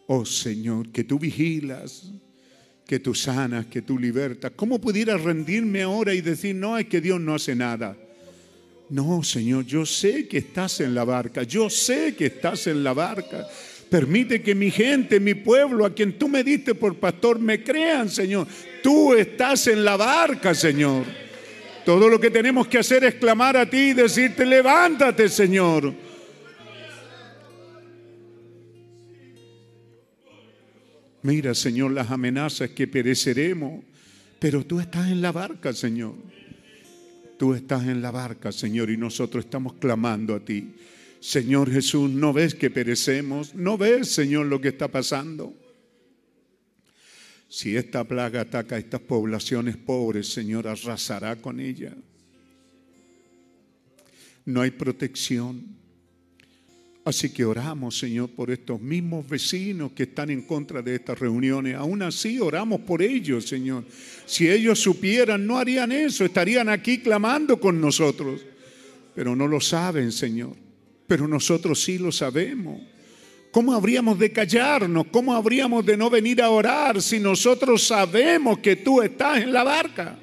Oh Señor, que tú vigilas, que tú sanas, que tú libertas. ¿Cómo pudiera rendirme ahora y decir, no, es que Dios no hace nada? No, Señor, yo sé que estás en la barca, yo sé que estás en la barca. Permite que mi gente, mi pueblo, a quien tú me diste por pastor, me crean, Señor. Tú estás en la barca, Señor. Todo lo que tenemos que hacer es clamar a ti y decirte, levántate, Señor. Mira, Señor, las amenazas que pereceremos, pero tú estás en la barca, Señor. Tú estás en la barca, Señor, y nosotros estamos clamando a ti. Señor Jesús, ¿no ves que perecemos? ¿No ves, Señor, lo que está pasando? Si esta plaga ataca a estas poblaciones pobres, Señor, arrasará con ella. No hay protección. Así que oramos, Señor, por estos mismos vecinos que están en contra de estas reuniones. Aún así, oramos por ellos, Señor. Si ellos supieran, no harían eso, estarían aquí clamando con nosotros. Pero no lo saben, Señor. Pero nosotros sí lo sabemos. ¿Cómo habríamos de callarnos? ¿Cómo habríamos de no venir a orar si nosotros sabemos que tú estás en la barca?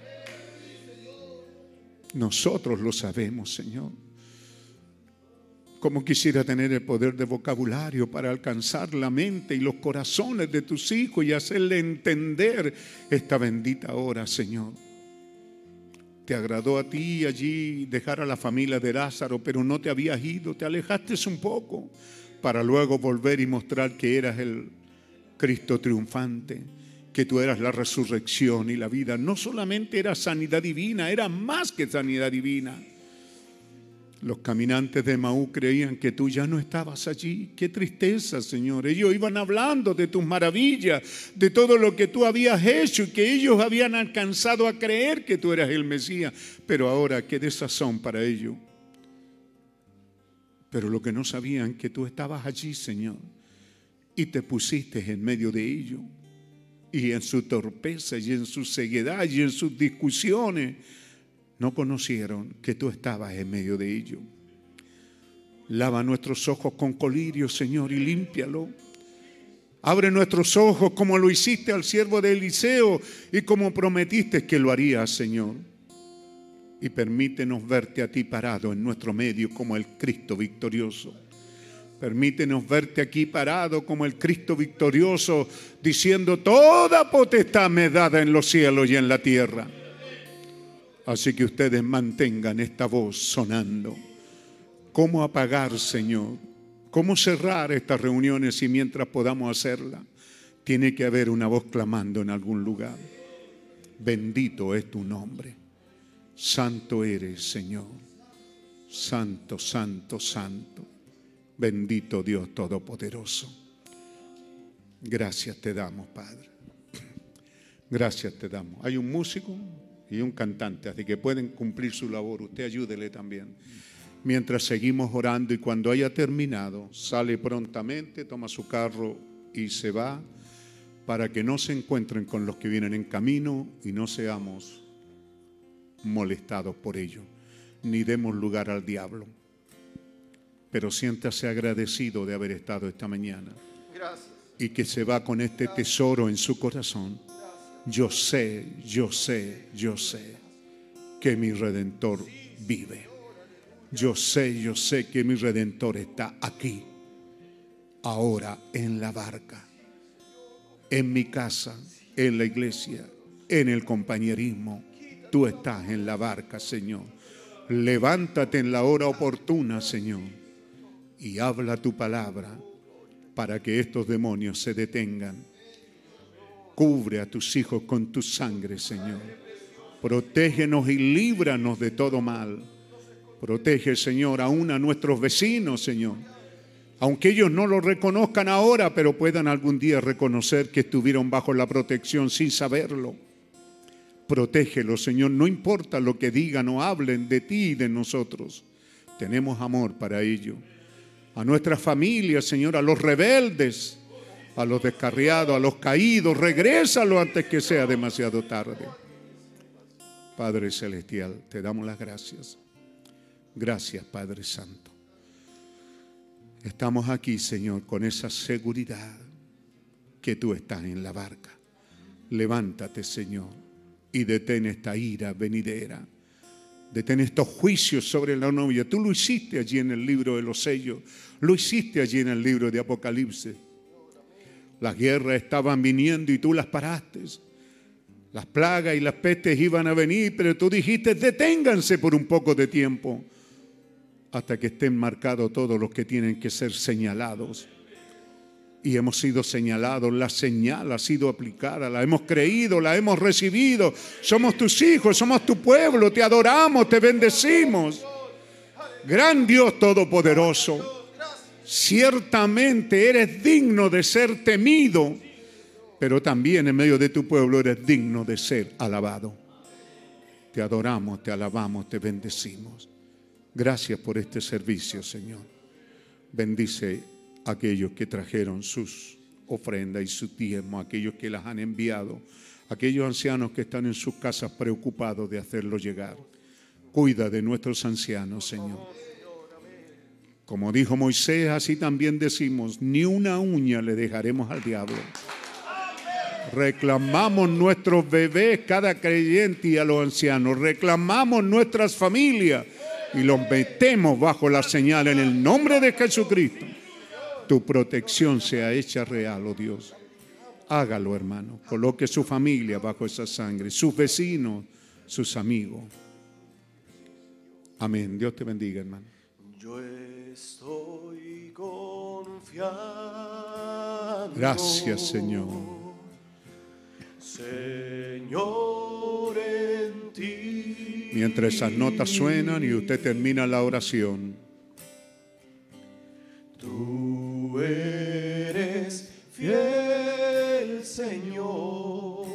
Nosotros lo sabemos, Señor. Como quisiera tener el poder de vocabulario para alcanzar la mente y los corazones de tus hijos y hacerle entender esta bendita hora, Señor. Te agradó a ti allí dejar a la familia de Lázaro, pero no te habías ido, te alejaste un poco para luego volver y mostrar que eras el Cristo triunfante, que tú eras la resurrección y la vida. No solamente era sanidad divina, era más que sanidad divina los caminantes de Maú creían que tú ya no estabas allí. Qué tristeza, Señor. Ellos iban hablando de tus maravillas, de todo lo que tú habías hecho y que ellos habían alcanzado a creer que tú eras el Mesías. Pero ahora, qué desazón para ellos. Pero lo que no sabían que tú estabas allí, Señor, y te pusiste en medio de ellos. Y en su torpeza y en su ceguedad y en sus discusiones no conocieron que tú estabas en medio de ellos. Lava nuestros ojos con colirio, Señor, y límpialo. Abre nuestros ojos como lo hiciste al siervo de Eliseo y como prometiste que lo harías, Señor. Y permítenos verte a ti parado en nuestro medio como el Cristo victorioso. Permítenos verte aquí parado como el Cristo victorioso, diciendo, toda potestad me dada en los cielos y en la tierra. Así que ustedes mantengan esta voz sonando cómo apagar, Señor, cómo cerrar estas reuniones y mientras podamos hacerla, tiene que haber una voz clamando en algún lugar. Bendito es tu nombre. Santo eres, Señor. Santo, santo, santo. Bendito Dios Todopoderoso. Gracias te damos, Padre. Gracias te damos. Hay un músico y un cantante, así que pueden cumplir su labor. Usted ayúdele también. Mientras seguimos orando y cuando haya terminado, sale prontamente, toma su carro y se va para que no se encuentren con los que vienen en camino y no seamos molestados por ello, ni demos lugar al diablo. Pero siéntase agradecido de haber estado esta mañana Gracias. y que se va con este tesoro en su corazón. Yo sé, yo sé, yo sé que mi redentor vive. Yo sé, yo sé que mi redentor está aquí, ahora en la barca, en mi casa, en la iglesia, en el compañerismo. Tú estás en la barca, Señor. Levántate en la hora oportuna, Señor, y habla tu palabra para que estos demonios se detengan. Cubre a tus hijos con tu sangre, Señor. Protégenos y líbranos de todo mal. Protege, Señor, aún a nuestros vecinos, Señor. Aunque ellos no lo reconozcan ahora, pero puedan algún día reconocer que estuvieron bajo la protección sin saberlo. Protégelos, Señor, no importa lo que digan o hablen de ti y de nosotros. Tenemos amor para ello. A nuestras familias, Señor, a los rebeldes, a los descarriados, a los caídos, regrésalo antes que sea demasiado tarde. Padre Celestial, te damos las gracias. Gracias, Padre Santo. Estamos aquí, Señor, con esa seguridad que tú estás en la barca. Levántate, Señor, y detén esta ira venidera. Detén estos juicios sobre la novia. Tú lo hiciste allí en el libro de los sellos. Lo hiciste allí en el libro de Apocalipsis. Las guerras estaban viniendo y tú las paraste. Las plagas y las pestes iban a venir, pero tú dijiste, deténganse por un poco de tiempo hasta que estén marcados todos los que tienen que ser señalados. Y hemos sido señalados, la señal ha sido aplicada, la hemos creído, la hemos recibido. Somos tus hijos, somos tu pueblo, te adoramos, te bendecimos. Gran Dios Todopoderoso, ciertamente eres digno de ser temido, pero también en medio de tu pueblo eres digno de ser alabado. Te adoramos, te alabamos, te bendecimos. Gracias por este servicio, Señor. Bendice a aquellos que trajeron sus ofrendas y su diezmo, aquellos que las han enviado, aquellos ancianos que están en sus casas preocupados de hacerlo llegar. Cuida de nuestros ancianos, Señor. Como dijo Moisés, así también decimos, ni una uña le dejaremos al diablo. Reclamamos nuestros bebés, cada creyente y a los ancianos. Reclamamos nuestras familias y los metemos bajo la señal en el nombre de Jesucristo. Tu protección sea hecha real, oh Dios. Hágalo, hermano. Coloque su familia bajo esa sangre, sus vecinos, sus amigos. Amén. Dios te bendiga, hermano. Estoy confiando. Gracias, Señor. Señor, en ti. Mientras esas notas suenan y usted termina la oración, Tú eres fiel, Señor,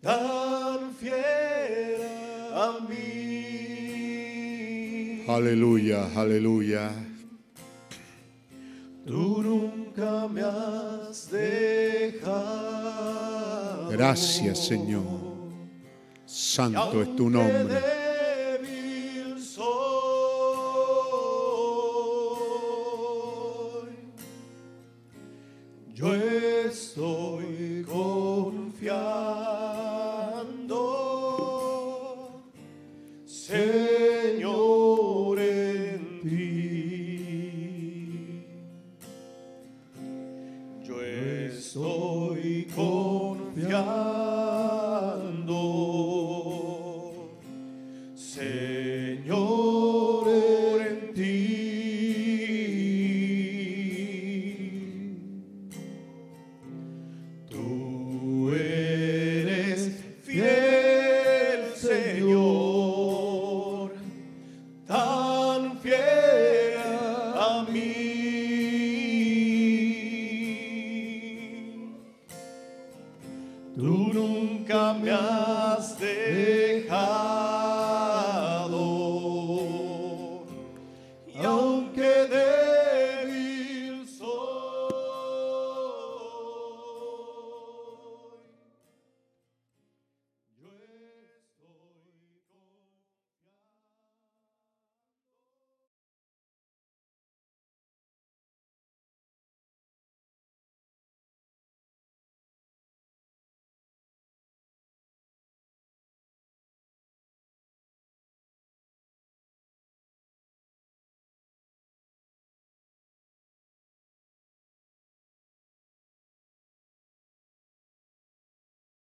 tan fiel aleluya, aleluya. Tú nunca me has dejado. Gracias, Señor. Santo es tu nombre. débil soy, yo estoy